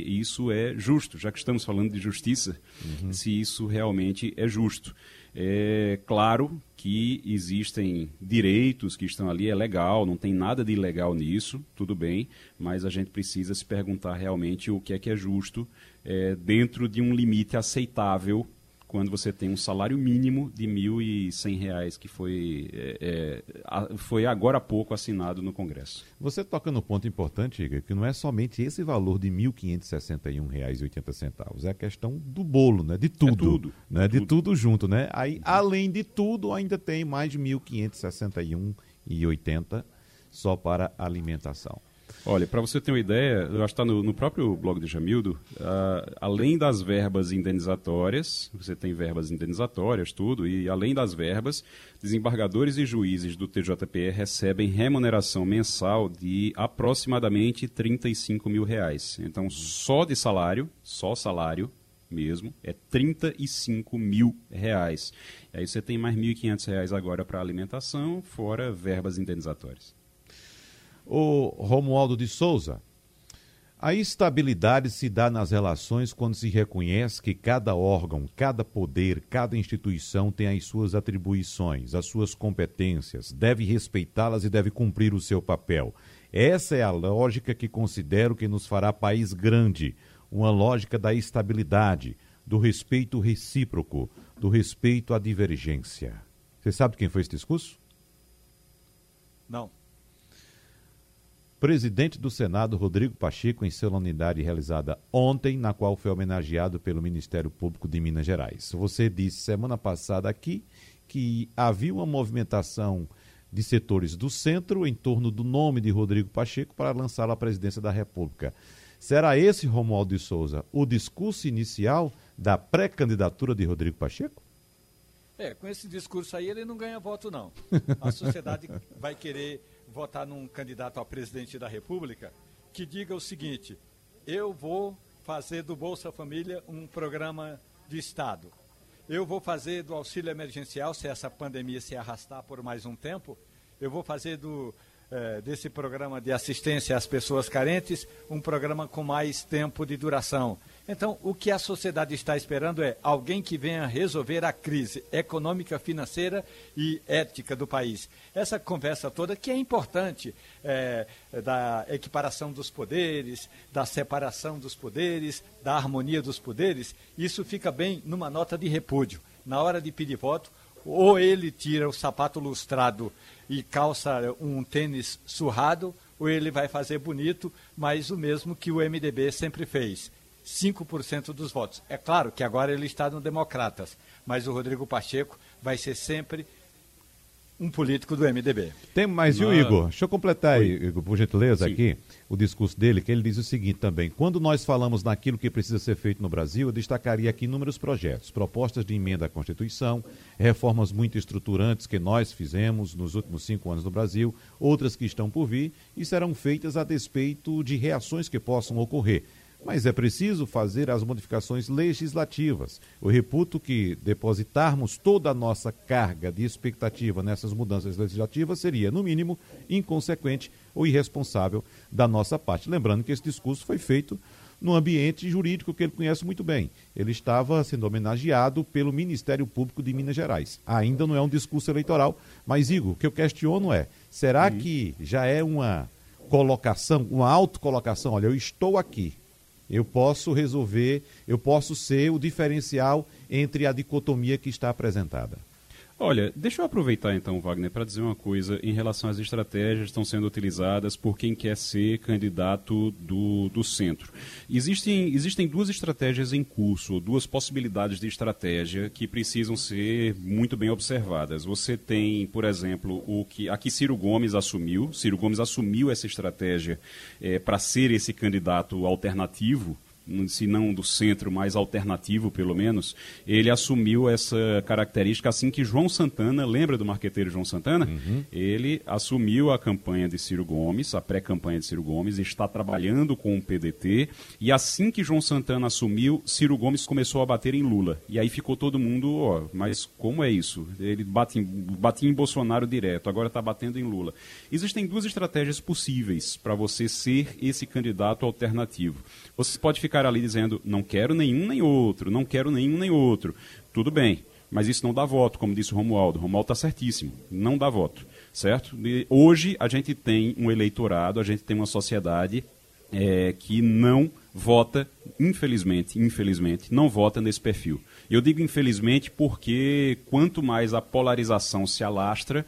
isso é justo, já que estamos falando de justiça, uhum. se isso realmente é justo. É claro que existem direitos que estão ali, é legal, não tem nada de ilegal nisso, tudo bem, mas a gente precisa se perguntar realmente o que é que é justo é, dentro de um limite aceitável quando você tem um salário mínimo de R$ 1.100, que foi, é, é, foi agora há pouco assinado no Congresso. Você toca no ponto importante, Igor, que não é somente esse valor de R$ 1.561,80, é a questão do bolo, né? de tudo. É tudo. Né? De tudo. tudo junto. Né? Aí, além de tudo, ainda tem mais de R$ 1.561,80 só para alimentação. Olha, para você ter uma ideia, eu acho que está no, no, próprio blog de Jamildo, uh, além das verbas indenizatórias, você tem verbas indenizatórias, tudo, e além das verbas, desembargadores e juízes do TJPE recebem remuneração mensal de aproximadamente 35 mil reais. Então, só de salário, só salário, mesmo, é 35 mil reais. Aí você tem mais 1.500 reais agora para alimentação, fora verbas indenizatórias. O Romualdo de Souza. A estabilidade se dá nas relações quando se reconhece que cada órgão, cada poder, cada instituição tem as suas atribuições, as suas competências, deve respeitá-las e deve cumprir o seu papel. Essa é a lógica que considero que nos fará país grande, uma lógica da estabilidade, do respeito recíproco, do respeito à divergência. Você sabe quem foi esse discurso? Não. Presidente do Senado, Rodrigo Pacheco, em solenidade realizada ontem, na qual foi homenageado pelo Ministério Público de Minas Gerais. Você disse semana passada aqui que havia uma movimentação de setores do centro em torno do nome de Rodrigo Pacheco para lançá-lo à presidência da República. Será esse, Romualdo de Souza, o discurso inicial da pré-candidatura de Rodrigo Pacheco? É, com esse discurso aí ele não ganha voto, não. A sociedade vai querer votar num candidato a presidente da República que diga o seguinte: eu vou fazer do Bolsa Família um programa de Estado. Eu vou fazer do auxílio emergencial, se essa pandemia se arrastar por mais um tempo, eu vou fazer do, eh, desse programa de assistência às pessoas carentes, um programa com mais tempo de duração. Então, o que a sociedade está esperando é alguém que venha resolver a crise econômica, financeira e ética do país. Essa conversa toda que é importante, é, da equiparação dos poderes, da separação dos poderes, da harmonia dos poderes, isso fica bem numa nota de repúdio. Na hora de pedir voto, ou ele tira o sapato lustrado e calça um tênis surrado, ou ele vai fazer bonito, mas o mesmo que o MDB sempre fez 5% dos votos. É claro que agora ele está no Democratas, mas o Rodrigo Pacheco vai ser sempre um político do MDB. Tem mais, viu, Igor? Deixa eu completar aí, Igor, por gentileza, Sim. aqui, o discurso dele, que ele diz o seguinte também. Quando nós falamos naquilo que precisa ser feito no Brasil, eu destacaria aqui inúmeros projetos, propostas de emenda à Constituição, reformas muito estruturantes que nós fizemos nos últimos cinco anos no Brasil, outras que estão por vir e serão feitas a despeito de reações que possam ocorrer mas é preciso fazer as modificações legislativas. Eu reputo que depositarmos toda a nossa carga de expectativa nessas mudanças legislativas seria, no mínimo, inconsequente ou irresponsável da nossa parte. Lembrando que esse discurso foi feito no ambiente jurídico que ele conhece muito bem. Ele estava sendo homenageado pelo Ministério Público de Minas Gerais. Ainda não é um discurso eleitoral, mas, Igor, o que eu questiono é: será uhum. que já é uma colocação, uma autocolocação? Olha, eu estou aqui, eu posso resolver, eu posso ser o diferencial entre a dicotomia que está apresentada. Olha, deixa eu aproveitar então, Wagner, para dizer uma coisa em relação às estratégias que estão sendo utilizadas por quem quer ser candidato do, do centro. Existem, existem duas estratégias em curso, duas possibilidades de estratégia que precisam ser muito bem observadas. Você tem, por exemplo, o que aqui Ciro Gomes assumiu. Ciro Gomes assumiu essa estratégia é, para ser esse candidato alternativo se não do centro, mais alternativo pelo menos, ele assumiu essa característica assim que João Santana, lembra do marqueteiro João Santana? Uhum. Ele assumiu a campanha de Ciro Gomes, a pré-campanha de Ciro Gomes, está trabalhando com o PDT, e assim que João Santana assumiu, Ciro Gomes começou a bater em Lula. E aí ficou todo mundo, ó, mas como é isso? Ele bate em, batia em Bolsonaro direto, agora está batendo em Lula. Existem duas estratégias possíveis para você ser esse candidato alternativo. Você pode ficar ali dizendo, não quero nenhum nem outro, não quero nenhum nem outro. Tudo bem, mas isso não dá voto, como disse o Romualdo. O Romualdo está certíssimo, não dá voto, certo? E hoje a gente tem um eleitorado, a gente tem uma sociedade é, que não vota, infelizmente, infelizmente, não vota nesse perfil. Eu digo infelizmente porque quanto mais a polarização se alastra,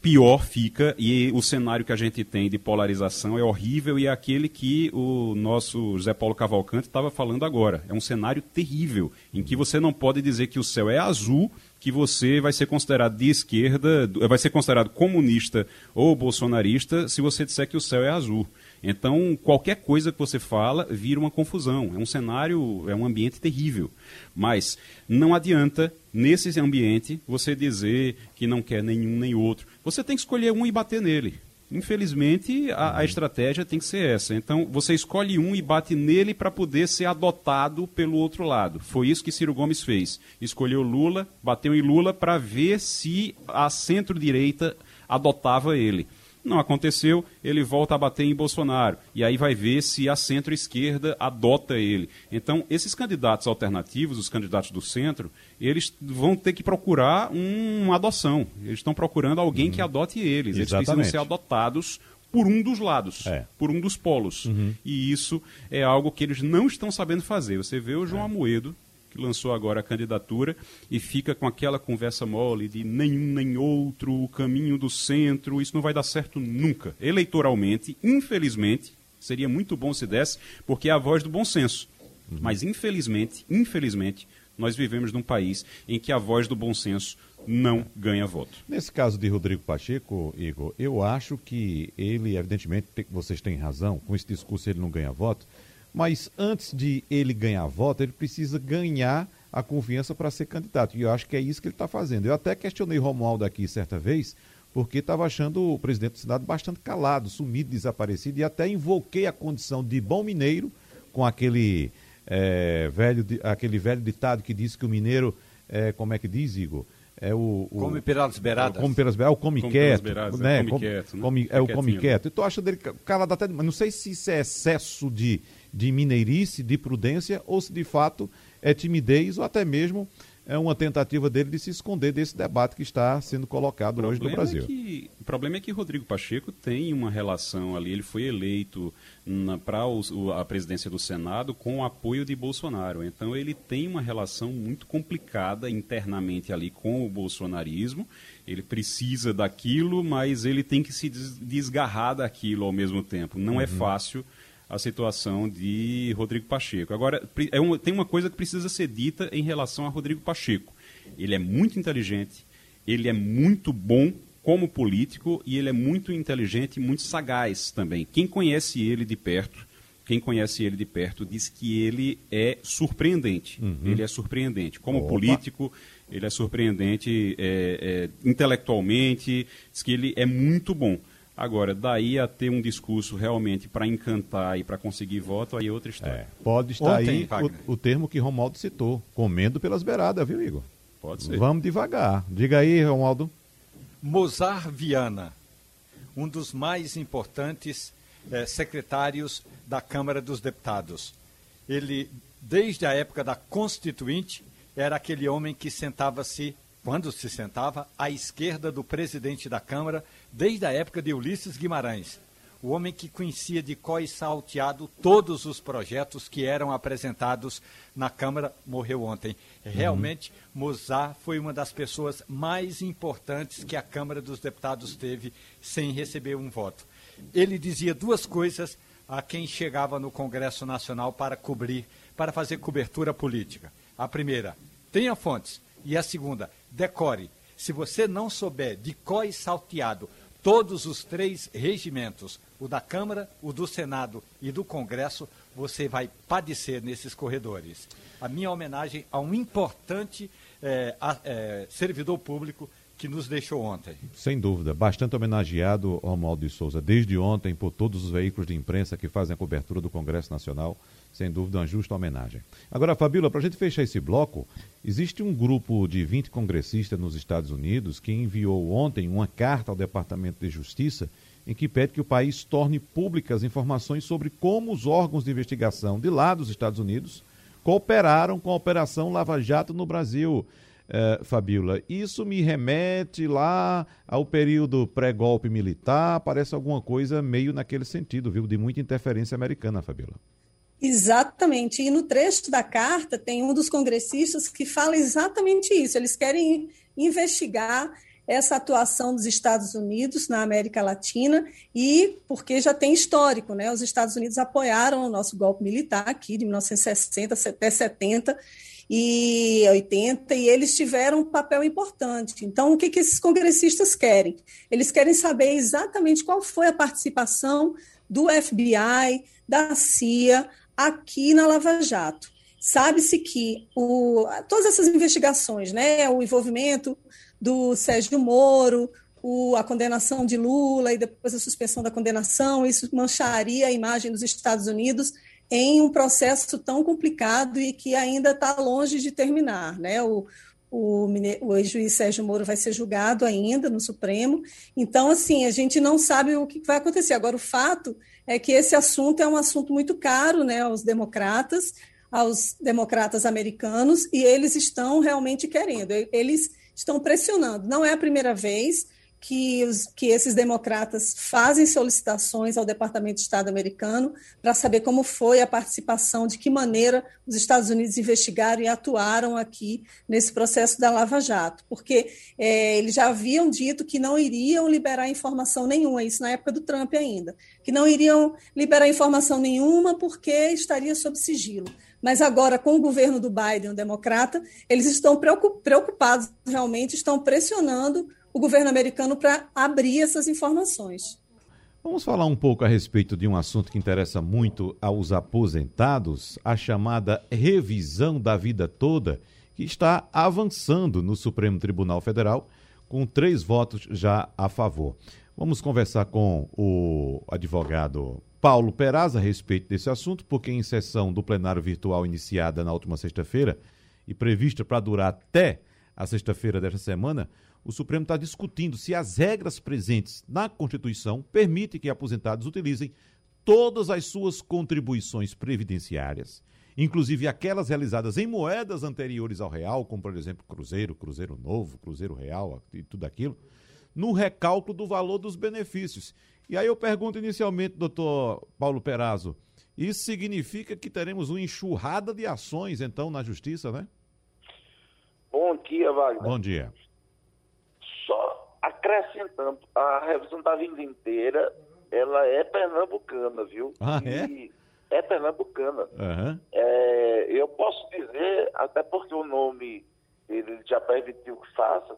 pior fica e o cenário que a gente tem de polarização é horrível e é aquele que o nosso José Paulo Cavalcante estava falando agora. É um cenário terrível, em que você não pode dizer que o céu é azul, que você vai ser considerado de esquerda, vai ser considerado comunista ou bolsonarista se você disser que o céu é azul. Então, qualquer coisa que você fala vira uma confusão. É um cenário, é um ambiente terrível. Mas não adianta, nesse ambiente, você dizer que não quer nenhum nem outro. Você tem que escolher um e bater nele. Infelizmente, a, a, estratégia tem que ser essa. Então, você escolhe um e bate nele para poder ser adotado pelo outro lado. Foi isso que Ciro Gomes fez. Escolheu Lula, bateu em Lula para ver se a centro-direita adotava ele. Não aconteceu, ele volta a bater em Bolsonaro. E aí vai ver se a centro-esquerda adota ele. Então, esses candidatos alternativos, os candidatos do centro, eles vão ter que procurar um, uma adoção. Eles estão procurando alguém uhum. que adote eles. Exatamente. Eles precisam ser adotados por um dos lados, é. por um dos polos. Uhum. E isso é algo que eles não estão sabendo fazer. Você vê o João é. Amoedo, que lançou agora a candidatura e fica com aquela conversa mole de nenhum nem outro, o caminho do centro, isso não vai dar certo nunca. Eleitoralmente, infelizmente, seria muito bom se desse, porque é a voz do bom senso. Uhum. Mas infelizmente, infelizmente, nós vivemos num país em que a voz do bom senso não ganha voto. Nesse caso de Rodrigo Pacheco, Igor, eu acho que ele, evidentemente, vocês têm razão, com esse discurso ele não ganha voto, mas antes de ele ganhar voto, ele precisa ganhar a confiança para ser candidato. E eu acho que é isso que ele está fazendo. Eu até questionei o Romualdo aqui certa vez, porque estava achando o presidente do Senado bastante calado, sumido, desaparecido, e até invoquei a condição de bom mineiro, com aquele, é, velho, aquele velho ditado que diz que o mineiro, é, como é que diz, Igor? é o, o come pelas beiradas. Come pelas beiradas, é o come, come quieto, beiradas, né? É, come quieto, né? Come, é o come quieto. Então acha dele, o cara dá até, não sei se isso é excesso de, de mineirice, de prudência ou se de fato é timidez ou até mesmo é uma tentativa dele de se esconder desse debate que está sendo colocado hoje no Brasil. É que, o problema é que Rodrigo Pacheco tem uma relação ali, ele foi eleito para a presidência do Senado com o apoio de Bolsonaro. Então ele tem uma relação muito complicada internamente ali com o bolsonarismo. Ele precisa daquilo, mas ele tem que se desgarrar daquilo ao mesmo tempo. Não é uhum. é fácil a situação de Rodrigo Pacheco. Agora, é uma, tem uma coisa que precisa ser dita em relação a Rodrigo Pacheco. Ele é muito inteligente, ele é muito bom como político e ele é muito inteligente e muito sagaz também. Quem conhece ele de perto, quem conhece ele de perto diz que ele é surpreendente. Uhum. Ele é surpreendente como Opa. político, ele é surpreendente é, é, intelectualmente, diz que ele é muito bom. Agora, daí a ter um discurso realmente para encantar e para conseguir voto, aí é outra história. É, pode estar Ontem, aí o, o, termo que Romualdo citou, comendo pelas beiradas, viu, Igor? Pode ser. Vamos devagar. Diga aí, Romualdo. Mozart Viana, um dos mais importantes eh, secretários da Câmara dos Deputados. Ele, desde a época da Constituinte, era aquele homem que sentava-se quando se sentava à esquerda do presidente da Câmara, desde a época de Ulisses Guimarães. O homem que conhecia de có e salteado todos os projetos que eram apresentados na Câmara morreu ontem. Realmente, uhum. Mozart foi uma das pessoas mais importantes que a Câmara dos Deputados teve sem receber um voto. Ele dizia duas coisas a quem chegava no Congresso Nacional para cobrir, para fazer cobertura política. A primeira, tenha fontes. E a segunda, decore. Se você não souber de có e salteado todos os três regimentos, o da Câmara, o do Senado e do Congresso, você vai padecer nesses corredores. A minha homenagem a um importante é, a, é, servidor público que nos deixou ontem. Sem dúvida, bastante homenageado Romualdo de Souza, desde ontem, por todos os veículos de imprensa que fazem a cobertura do Congresso Nacional sem dúvida, uma justa homenagem. Agora, Fabíola, para a gente fechar esse bloco, existe um grupo de 20 congressistas nos Estados Unidos que enviou ontem uma carta ao Departamento de Justiça em que pede que o país torne públicas informações sobre como os órgãos de investigação de lá dos Estados Unidos cooperaram com a Operação Lava Jato no Brasil. É, Fabíola, isso me remete lá ao período pré-golpe militar, parece alguma coisa meio naquele sentido, viu? De muita interferência americana, Fabíola. Exatamente. E no trecho da carta tem um dos congressistas que fala exatamente isso. Eles querem investigar essa atuação dos Estados Unidos na América Latina e porque já tem histórico, né? Os Estados Unidos apoiaram o nosso golpe militar aqui de 1960 até 70 e 80 e eles tiveram um papel importante. Então, o que, que esses congressistas querem? Eles querem saber exatamente qual foi a participação do FBI, da CIA, aqui na Lava Jato. Sabe-se que o, todas essas investigações, né, o envolvimento do Sérgio Moro, o, a condenação de Lula e depois a suspensão da condenação, isso mancharia a imagem dos Estados Unidos em um processo tão complicado e que ainda está longe de terminar. Né? O, o, o juiz Sérgio Moro vai ser julgado ainda no Supremo. Então, assim, a gente não sabe o que vai acontecer. Agora, o fato é que esse assunto é um assunto muito caro né, aos democratas, aos democratas americanos, e eles estão realmente querendo, eles estão pressionando. Não é a primeira vez que, os, que esses democratas fazem solicitações ao Departamento de Estado americano para saber como foi a participação, de que maneira os Estados Unidos investigaram e atuaram aqui nesse processo da Lava Jato, porque é, eles já haviam dito que não iriam liberar informação nenhuma, isso na época do Trump ainda, que não iriam liberar informação nenhuma porque estaria sob sigilo. Mas agora, com o governo do Biden, o democrata, eles estão preocupados, realmente estão pressionando o governo americano para abrir essas informações. Vamos falar um pouco a respeito de um assunto que interessa muito aos aposentados, a chamada revisão da vida toda, que está avançando no Supremo Tribunal Federal, com três votos já a favor. Vamos conversar com o advogado Paulo Peraz a respeito desse assunto, porque em sessão do plenário virtual iniciada na última sexta-feira e prevista para durar até a sexta-feira desta semana, o Supremo está discutindo se as regras presentes na Constituição permitem que aposentados utilizem todas as suas contribuições previdenciárias, inclusive aquelas realizadas em moedas anteriores ao real, como por exemplo Cruzeiro, Cruzeiro Novo, Cruzeiro Real e tudo aquilo, no recálculo do valor dos benefícios. E aí eu pergunto inicialmente, doutor Paulo Perazzo, isso significa que teremos uma enxurrada de ações, então, na Justiça, né? Bom dia, Wagner. Bom dia. Acrescentando, a revisão da vida inteira, ela é pernambucana, viu? Ah, é? E é pernambucana. Uhum. É, eu posso dizer, até porque o nome ele já permitiu que faça,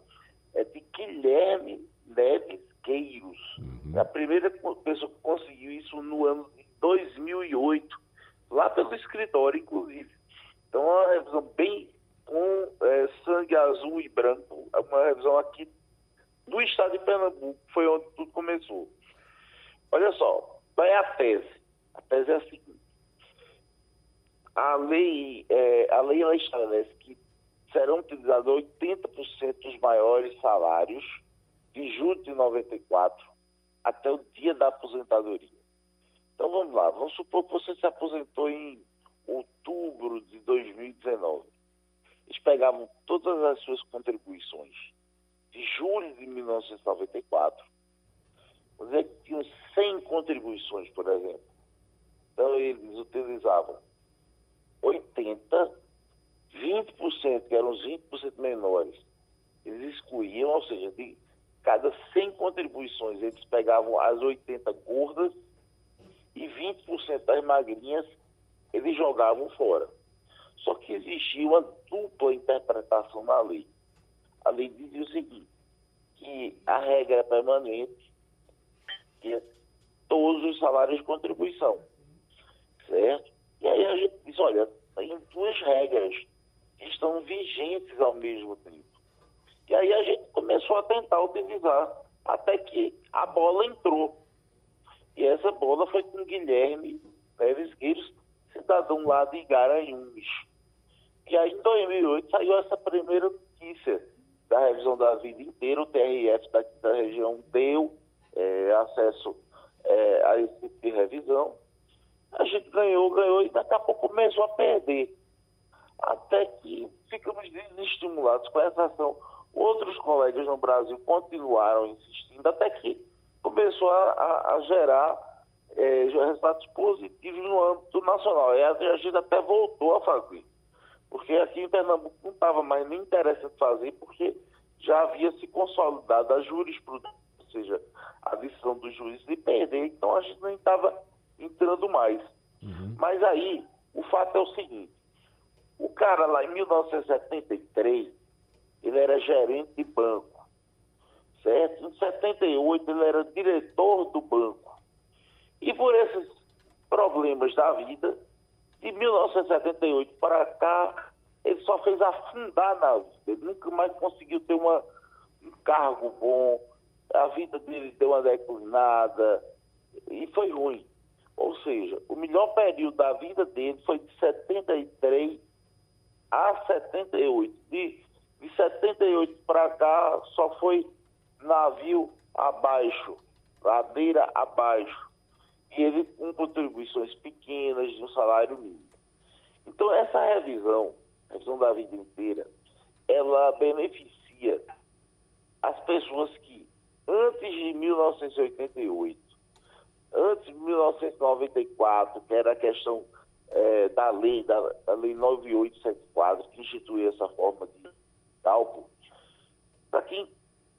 é de Guilherme Neves Queiros. Uhum. A primeira pessoa que conseguiu isso no ano de 2008, lá pelo escritório, inclusive. Então, é uma revisão bem com é, sangue azul e branco, é uma revisão aqui do estado de Pernambuco, foi onde tudo começou. Olha só, qual é a tese? A tese é a seguinte. A lei, é, a lei ela estabelece que serão utilizados 80% dos maiores salários de julho de 94 até o dia da aposentadoria. Então vamos lá, vamos supor que você se aposentou em outubro de 2019. Eles pegavam todas as suas contribuições de julho de 1994. Vamos dizer que tinham 100 contribuições, por exemplo. Então eles utilizavam 80, 20%, que eram os 20% menores, eles excluíam, ou seja, de cada 100 contribuições, eles pegavam as 80 gordas e 20% das magrinhas eles jogavam fora. Só que existia uma dupla interpretação na lei. A lei dizia o seguinte, que a regra é permanente, é todos os salários de contribuição, certo? E aí a gente diz, olha, tem duas regras que estão vigentes ao mesmo tempo. E aí a gente começou a tentar utilizar, até que a bola entrou. E essa bola foi com Guilherme Neves Gueiros, cidadão lá de Garanhuns. E aí, em 2008, saiu essa primeira notícia da revisão da vida inteira. O TRF daqui da região deu é, acesso é, a esse tipo de revisão. A gente ganhou, ganhou e daqui a pouco começou a perder. Até que ficamos desestimulados com essa ação. Outros colegas no Brasil continuaram insistindo, até que começou a, a, a gerar é, resultados positivos no âmbito nacional. E a gente até voltou a fazer. Porque aqui em Pernambuco não estava mais nem interessante fazer, porque já havia se consolidado a jurisprudência, ou seja, a decisão dos juízes de perder, então a gente nem estava entrando mais. Uhum. Mas aí, o fato é o seguinte, o cara lá em 1973, ele era gerente de banco, certo? Em 78 ele era diretor do banco. E por esses problemas da vida, de 1978 para cá, ele só fez afundar na vida. Ele nunca mais conseguiu ter uma, um cargo bom. A vida dele deu uma declinada e foi ruim. Ou seja, o melhor período da vida dele foi de 73 a 78. De, de 78 para cá só foi navio abaixo, ladeira abaixo ele com contribuições pequenas de um salário mínimo. Então, essa revisão, revisão da vida inteira, ela beneficia as pessoas que, antes de 1988, antes de 1994, que era a questão é, da lei, da, da lei 9874, que instituiu essa forma de cálculo, para quem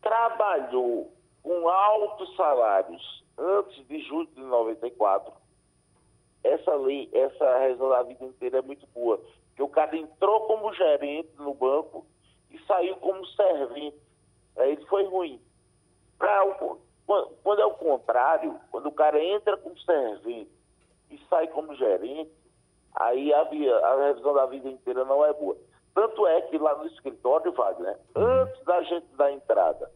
trabalhou com altos salários antes de julho de 94, essa lei, essa revisão da vida inteira é muito boa. Porque o cara entrou como gerente no banco e saiu como servente. Aí ele foi ruim. Pra, quando é o contrário, quando o cara entra como servente e sai como gerente, aí a, a revisão da vida inteira não é boa. Tanto é que lá no escritório, Wagner, antes da gente dar entrada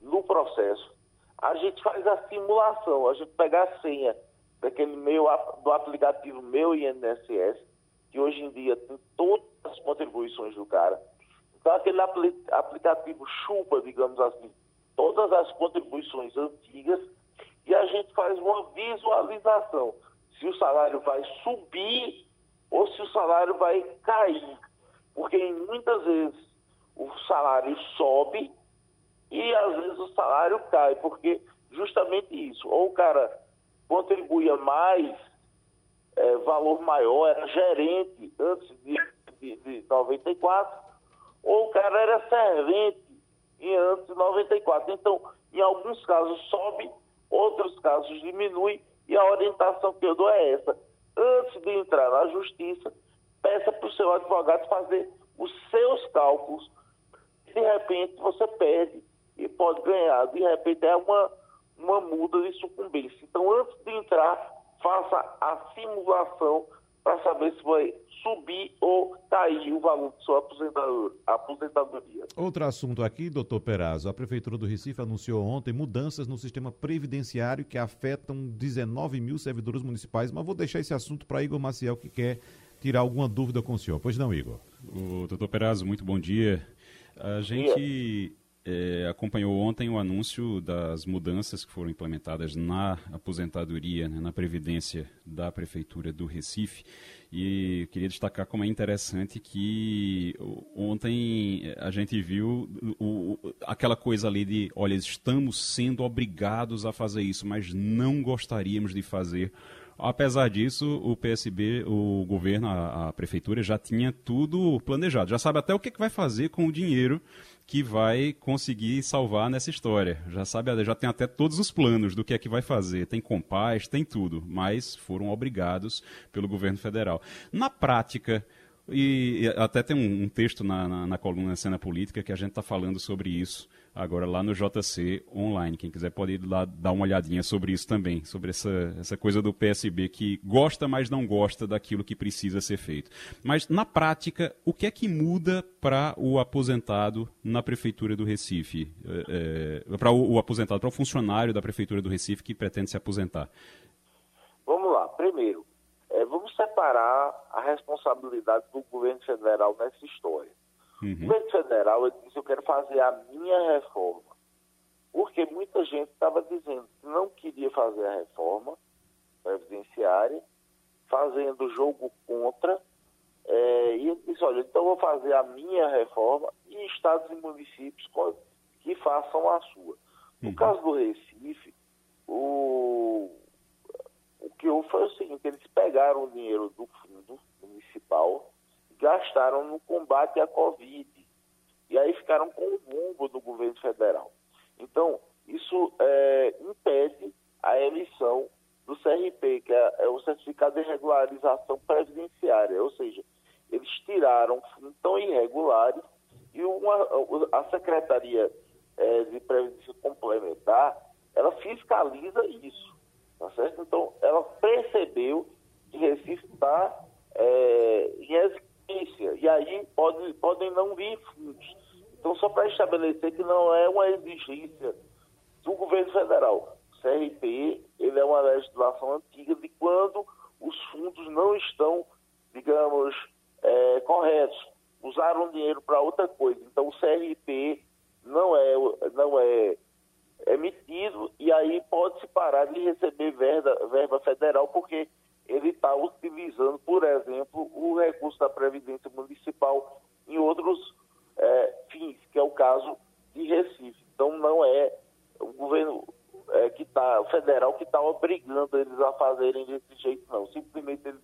no processo, a gente faz a simulação, a gente pega a senha daquele meu, do aplicativo meu INSS, que hoje em dia tem todas as contribuições do cara. Então, aquele aplicativo chupa, digamos assim, todas as contribuições antigas e a gente faz uma visualização se o salário vai subir ou se o salário vai cair. Porque muitas vezes o salário sobe e às vezes o salário cai, porque justamente isso, ou o cara contribuía mais, é, valor maior, era gerente antes de, de, de 94, ou o cara era servente em antes de 94. Então, em alguns casos sobe, outros casos diminui, e a orientação que eu dou é essa. Antes de entrar na justiça, peça para o seu advogado fazer os seus cálculos. De repente, você perde e pode ganhar. De repente, é uma, uma muda de sucumbência. Então, antes de entrar, faça a simulação para saber se vai subir ou cair o valor de sua aposentadoria. Outro assunto aqui, doutor Perazzo. A Prefeitura do Recife anunciou ontem mudanças no sistema previdenciário que afetam 19 mil servidores municipais, mas vou deixar esse assunto para Igor Maciel, que quer tirar alguma dúvida com o senhor. Pois não, Igor? O doutor Perazzo, muito bom dia. A gente é, acompanhou ontem o anúncio das mudanças que foram implementadas na aposentadoria, né, na previdência da Prefeitura do Recife. E queria destacar como é interessante que ontem a gente viu o, aquela coisa ali de, olha, estamos sendo obrigados a fazer isso, mas não gostaríamos de fazer Apesar disso, o PSB, o governo, a, a, prefeitura já tinha tudo planejado, já sabe até o que, que vai fazer com o dinheiro que vai conseguir salvar nessa história. Já sabe, já tem até todos os planos do que é que vai fazer. Tem compás, tem tudo, mas foram obrigados pelo governo federal. Na prática, e até tem um, um texto na, na, na, coluna Cena Política que a gente está falando sobre isso agora lá no JC Online. Quem quiser pode ir lá dar uma olhadinha sobre isso também, sobre essa, essa coisa do PSB que gosta, mas não gosta daquilo que precisa ser feito. Mas, na prática, o que é que muda para o aposentado na Prefeitura do Recife? É, é para o, o aposentado, para o funcionário da Prefeitura do Recife que pretende se aposentar? Vamos lá. Primeiro, separar a responsabilidade do governo federal nessa história. Uhum. O governo federal ele disse: Eu quero fazer a minha reforma. Porque muita gente estava dizendo que não queria fazer a reforma previdenciária, fazendo jogo contra. É, e ele disse: Olha, então eu vou fazer a minha reforma e estados e municípios que façam a sua. No uhum. caso do Recife, o, o que houve foi o seguinte: eles pegaram o dinheiro do fundo municipal gastaram no combate à Covid. E aí ficaram com o bumbo do governo federal. Então, isso é, impede a emissão do CRP, que é, é, o Certificado de Regularização Previdenciária, ou seja, eles tiraram fundos tão irregulares e uma, a Secretaria é, de Previdência Complementar, ela fiscaliza isso, tá certo? Então, ela percebeu que Recife está é, em e aí pode, podem não vir fundos. Então, só para estabelecer que não é uma exigência do governo federal. O CRP ele é uma legislação antiga de quando os fundos não estão, digamos, é, corretos. Usaram dinheiro para outra coisa. Então, o CRP não é, não é emitido e aí pode-se parar de receber verba, verba federal, porque ele está utilizando, por exemplo, o recurso da Previdência Municipal em outros é, fins, que é o caso de Recife. Então não é o governo é, que o federal que está obrigando eles a fazerem desse jeito, não. Simplesmente eles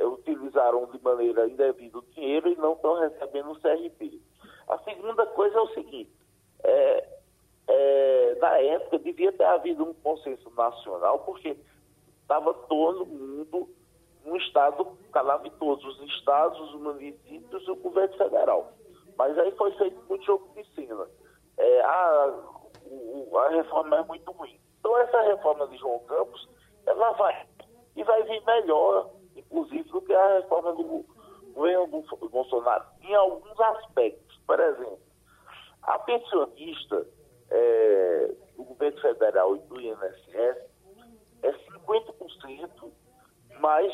utilizaram de maneira indevida o dinheiro e não estão recebendo o CRP. A segunda coisa é o seguinte, é, é, na época devia ter havido um consenso nacional, porque estava todo mundo num estado calamitoso, os estados, os municípios e o governo federal. Mas aí foi feito muito jogo de cima. É, a, a reforma é muito ruim. Então essa reforma de João Campos, ela vai e vai vir melhor, inclusive, do que a reforma do governo Bolsonaro, em alguns aspectos. Por exemplo, a pensionista é, do governo federal e do INSS é 50% mais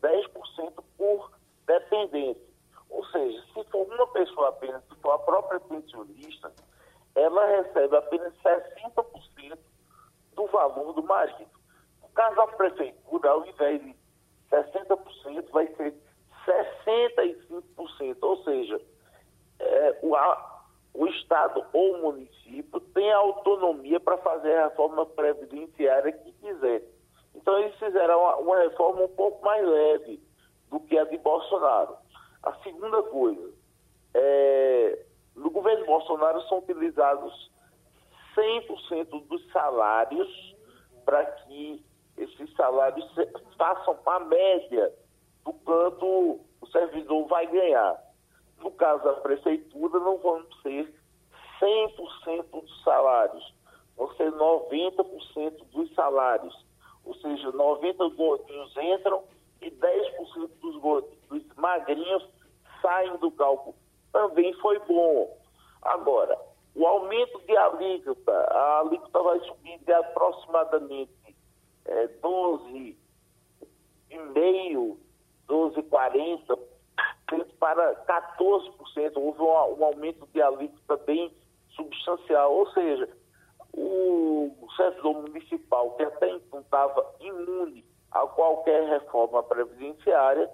10% por dependente. Ou seja, se for uma pessoa apenas, se for a própria pensionista, ela recebe apenas 60% do valor do marido. No caso da prefeitura, ao invés de 60%, vai ser 65%. Ou seja, é, o, a, o Estado ou o município tem a autonomia para fazer a reforma previdenciária que quiser. Então, eles fizeram uma, uma reforma um pouco mais leve do que a de Bolsonaro. A segunda coisa, é, no governo Bolsonaro são utilizados 100% dos salários para que esses salários façam a média do quanto o servidor vai ganhar. No caso da prefeitura, não vão ser 100% dos salários, vão ser 90% dos salários. Ou seja, 90 gordinhos entram e 10% dos, gordinhos, dos magrinhos saem do cálculo. Também foi bom. Agora, o aumento de alíquota, a alíquota vai subir de aproximadamente é, 12,5%, 12,40% para 14%. Houve um, um aumento de alíquota bem substancial. Ou seja, o servidor municipal, que até então estava imune a qualquer reforma previdenciária,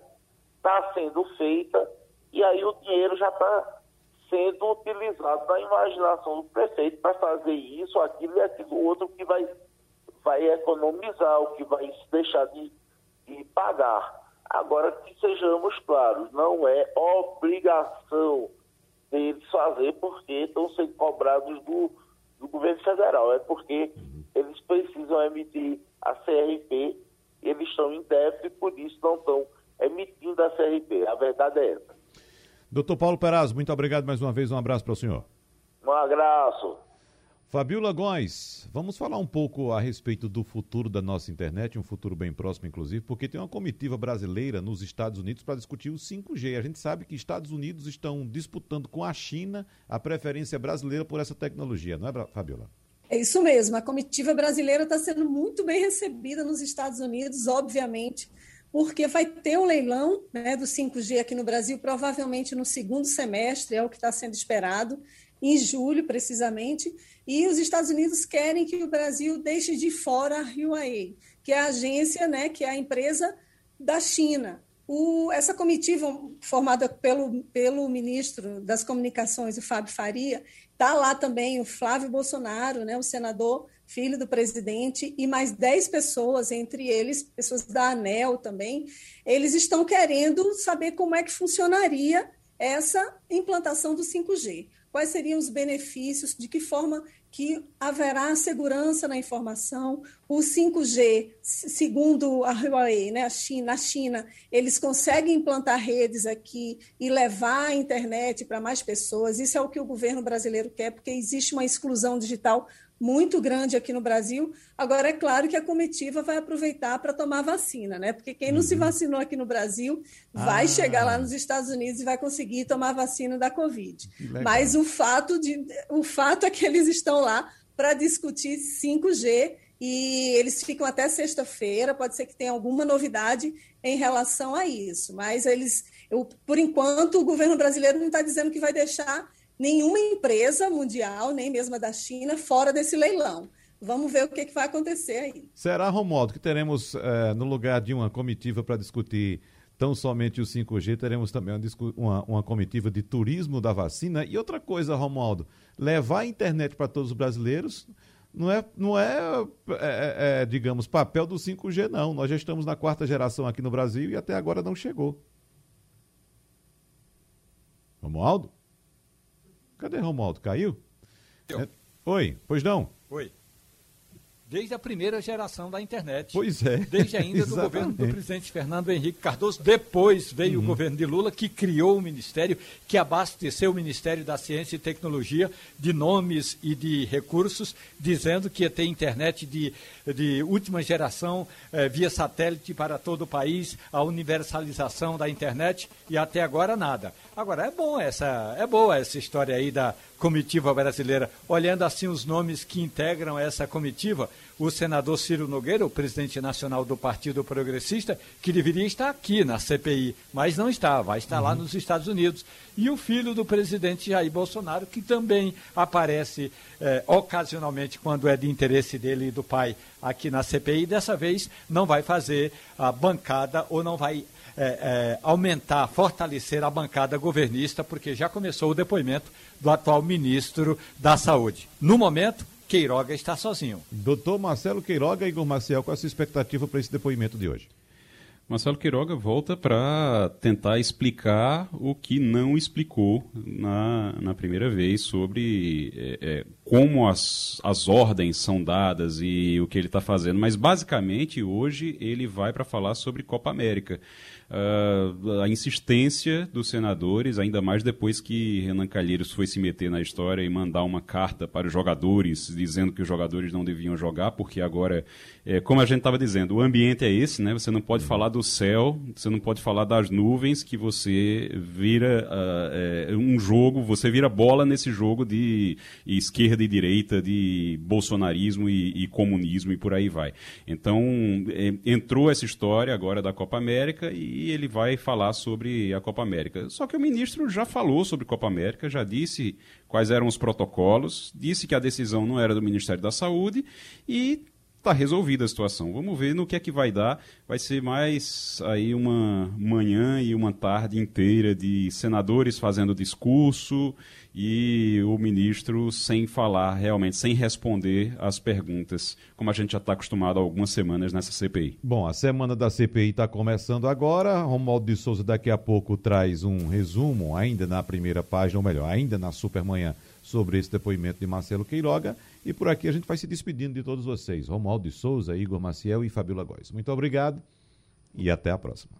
está sendo feita e aí o dinheiro já está sendo utilizado na imaginação do prefeito para fazer isso, aquilo e aquilo outro que vai, vai economizar, o que vai deixar de, de pagar. Agora, que sejamos claros, não é obrigação deles fazer porque estão sendo cobrados do, do governo federal, é porque eles precisam emitir a CRP, eles estão em déficit e por isso não estão emitindo a CRP. A verdade é essa. Doutor Paulo Peraz, muito obrigado mais uma vez. Um abraço para o senhor. Um abraço. Fabiola Góes, vamos falar um pouco a respeito do futuro da nossa internet, um futuro bem próximo, inclusive, porque tem uma comitiva brasileira nos Estados Unidos para discutir o 5G. A gente sabe que Estados Unidos estão disputando com a China a preferência brasileira por essa tecnologia, não é, Fabiola? É isso mesmo. A comitiva brasileira está sendo muito bem recebida nos Estados Unidos, obviamente porque vai ter o um leilão né, do 5G aqui no Brasil, provavelmente no segundo semestre, é o que está sendo esperado, em julho, precisamente, e os Estados Unidos querem que o Brasil deixe de fora a Huawei, que é a agência, né, que é a empresa da China. O, essa comitiva formada pelo, pelo ministro das Comunicações, o Fábio Faria, está lá também o Flávio Bolsonaro, né, o senador filho do presidente, e mais 10 pessoas, entre eles pessoas da ANEL também, eles estão querendo saber como é que funcionaria essa implantação do 5G. Quais seriam os benefícios, de que forma que haverá segurança na informação. O 5G, segundo a Huawei, né, a China, na China, eles conseguem implantar redes aqui e levar a internet para mais pessoas. Isso é o que o governo brasileiro quer, porque existe uma exclusão digital muito grande aqui no Brasil. Agora, é claro que a comitiva vai aproveitar para tomar vacina, né? Porque quem não uhum. se vacinou aqui no Brasil vai ah. chegar lá nos Estados Unidos e vai conseguir tomar vacina da Covid. Mas o fato, de, o fato é que eles estão lá para discutir 5G e eles ficam até sexta-feira. Pode ser que tenha alguma novidade em relação a isso, mas eles, eu, por enquanto, o governo brasileiro não está dizendo que vai deixar nenhuma empresa mundial, nem mesmo a da China, fora desse leilão. Vamos ver o que, que vai acontecer aí. Será, Romualdo, que teremos, é, no lugar de uma comitiva para discutir tão somente o 5G, teremos também uma, uma, uma, comitiva de turismo da vacina. E outra coisa, Romualdo, levar a internet para todos os brasileiros não é, não é, é, é, é, digamos, papel do 5G, não. Nós já estamos na quarta geração aqui no Brasil e até agora não chegou. Romualdo? Cadê Romualdo? Caiu? É... Oi, pois não? Desde a primeira geração da internet. Pois é. Desde ainda do governo do presidente Fernando Henrique Cardoso. Depois veio uhum. o governo de Lula, que criou o ministério, que abasteceu o Ministério da Ciência e Tecnologia de nomes e de recursos, dizendo que ia ter internet de, de última geração, eh, via satélite para todo o país, a universalização da internet, e até agora nada. Agora, é bom essa, é boa essa história aí da comitiva brasileira. Olhando assim os nomes que integram essa comitiva, o senador Ciro Nogueira, o presidente nacional do Partido Progressista, que deveria estar aqui na CPI, mas não está, vai estar uhum. lá nos Estados Unidos. E o filho do presidente Jair Bolsonaro, que também aparece eh, ocasionalmente quando é de interesse dele e do pai aqui na CPI. Dessa vez não vai fazer a bancada ou não vai é, é, aumentar, fortalecer a bancada governista, porque já começou o depoimento do atual ministro da Saúde. No momento, Queiroga está sozinho. Doutor Marcelo Queiroga, Igor Marcel, qual é a sua expectativa para esse depoimento de hoje? Marcelo Queiroga volta para tentar explicar o que não explicou na, na primeira vez sobre é, é, como as, as ordens são dadas e o que ele está fazendo. Mas, basicamente, hoje ele vai para falar sobre Copa América uh, a insistência dos senadores, ainda mais depois que Renan Calheiros foi se meter na história e mandar uma carta para os jogadores, dizendo que os jogadores não deviam jogar, porque agora, é, como a gente estava dizendo, o ambiente é esse, né? Você não pode falar do céu, você não pode falar das nuvens, que você vira uh, é, um jogo, você vira bola nesse jogo de esquerda e direita, de bolsonarismo e, e comunismo e por aí vai. Então, é, entrou essa história agora da Copa América e ele vai falar sobre a Copa América. Só que o ministro já falou sobre Copa América, já disse quais eram os protocolos, disse que a decisão não era do Ministério da Saúde e está resolvida a situação. Vamos ver no que é que vai dar. Vai ser mais aí uma manhã e uma tarde inteira de senadores fazendo discurso e o ministro sem falar realmente, sem responder às perguntas, como a gente já está acostumado há algumas semanas nessa CPI. Bom, a semana da CPI está começando agora. Romualdo de Souza daqui a pouco traz um resumo, ainda na primeira página, ou melhor, ainda na Supermanhã, sobre esse depoimento de Marcelo Queiroga. E por aqui a gente vai se despedindo de todos vocês. Romualdo de Souza, Igor Maciel e Fabiola Góes. Muito obrigado e até a próxima.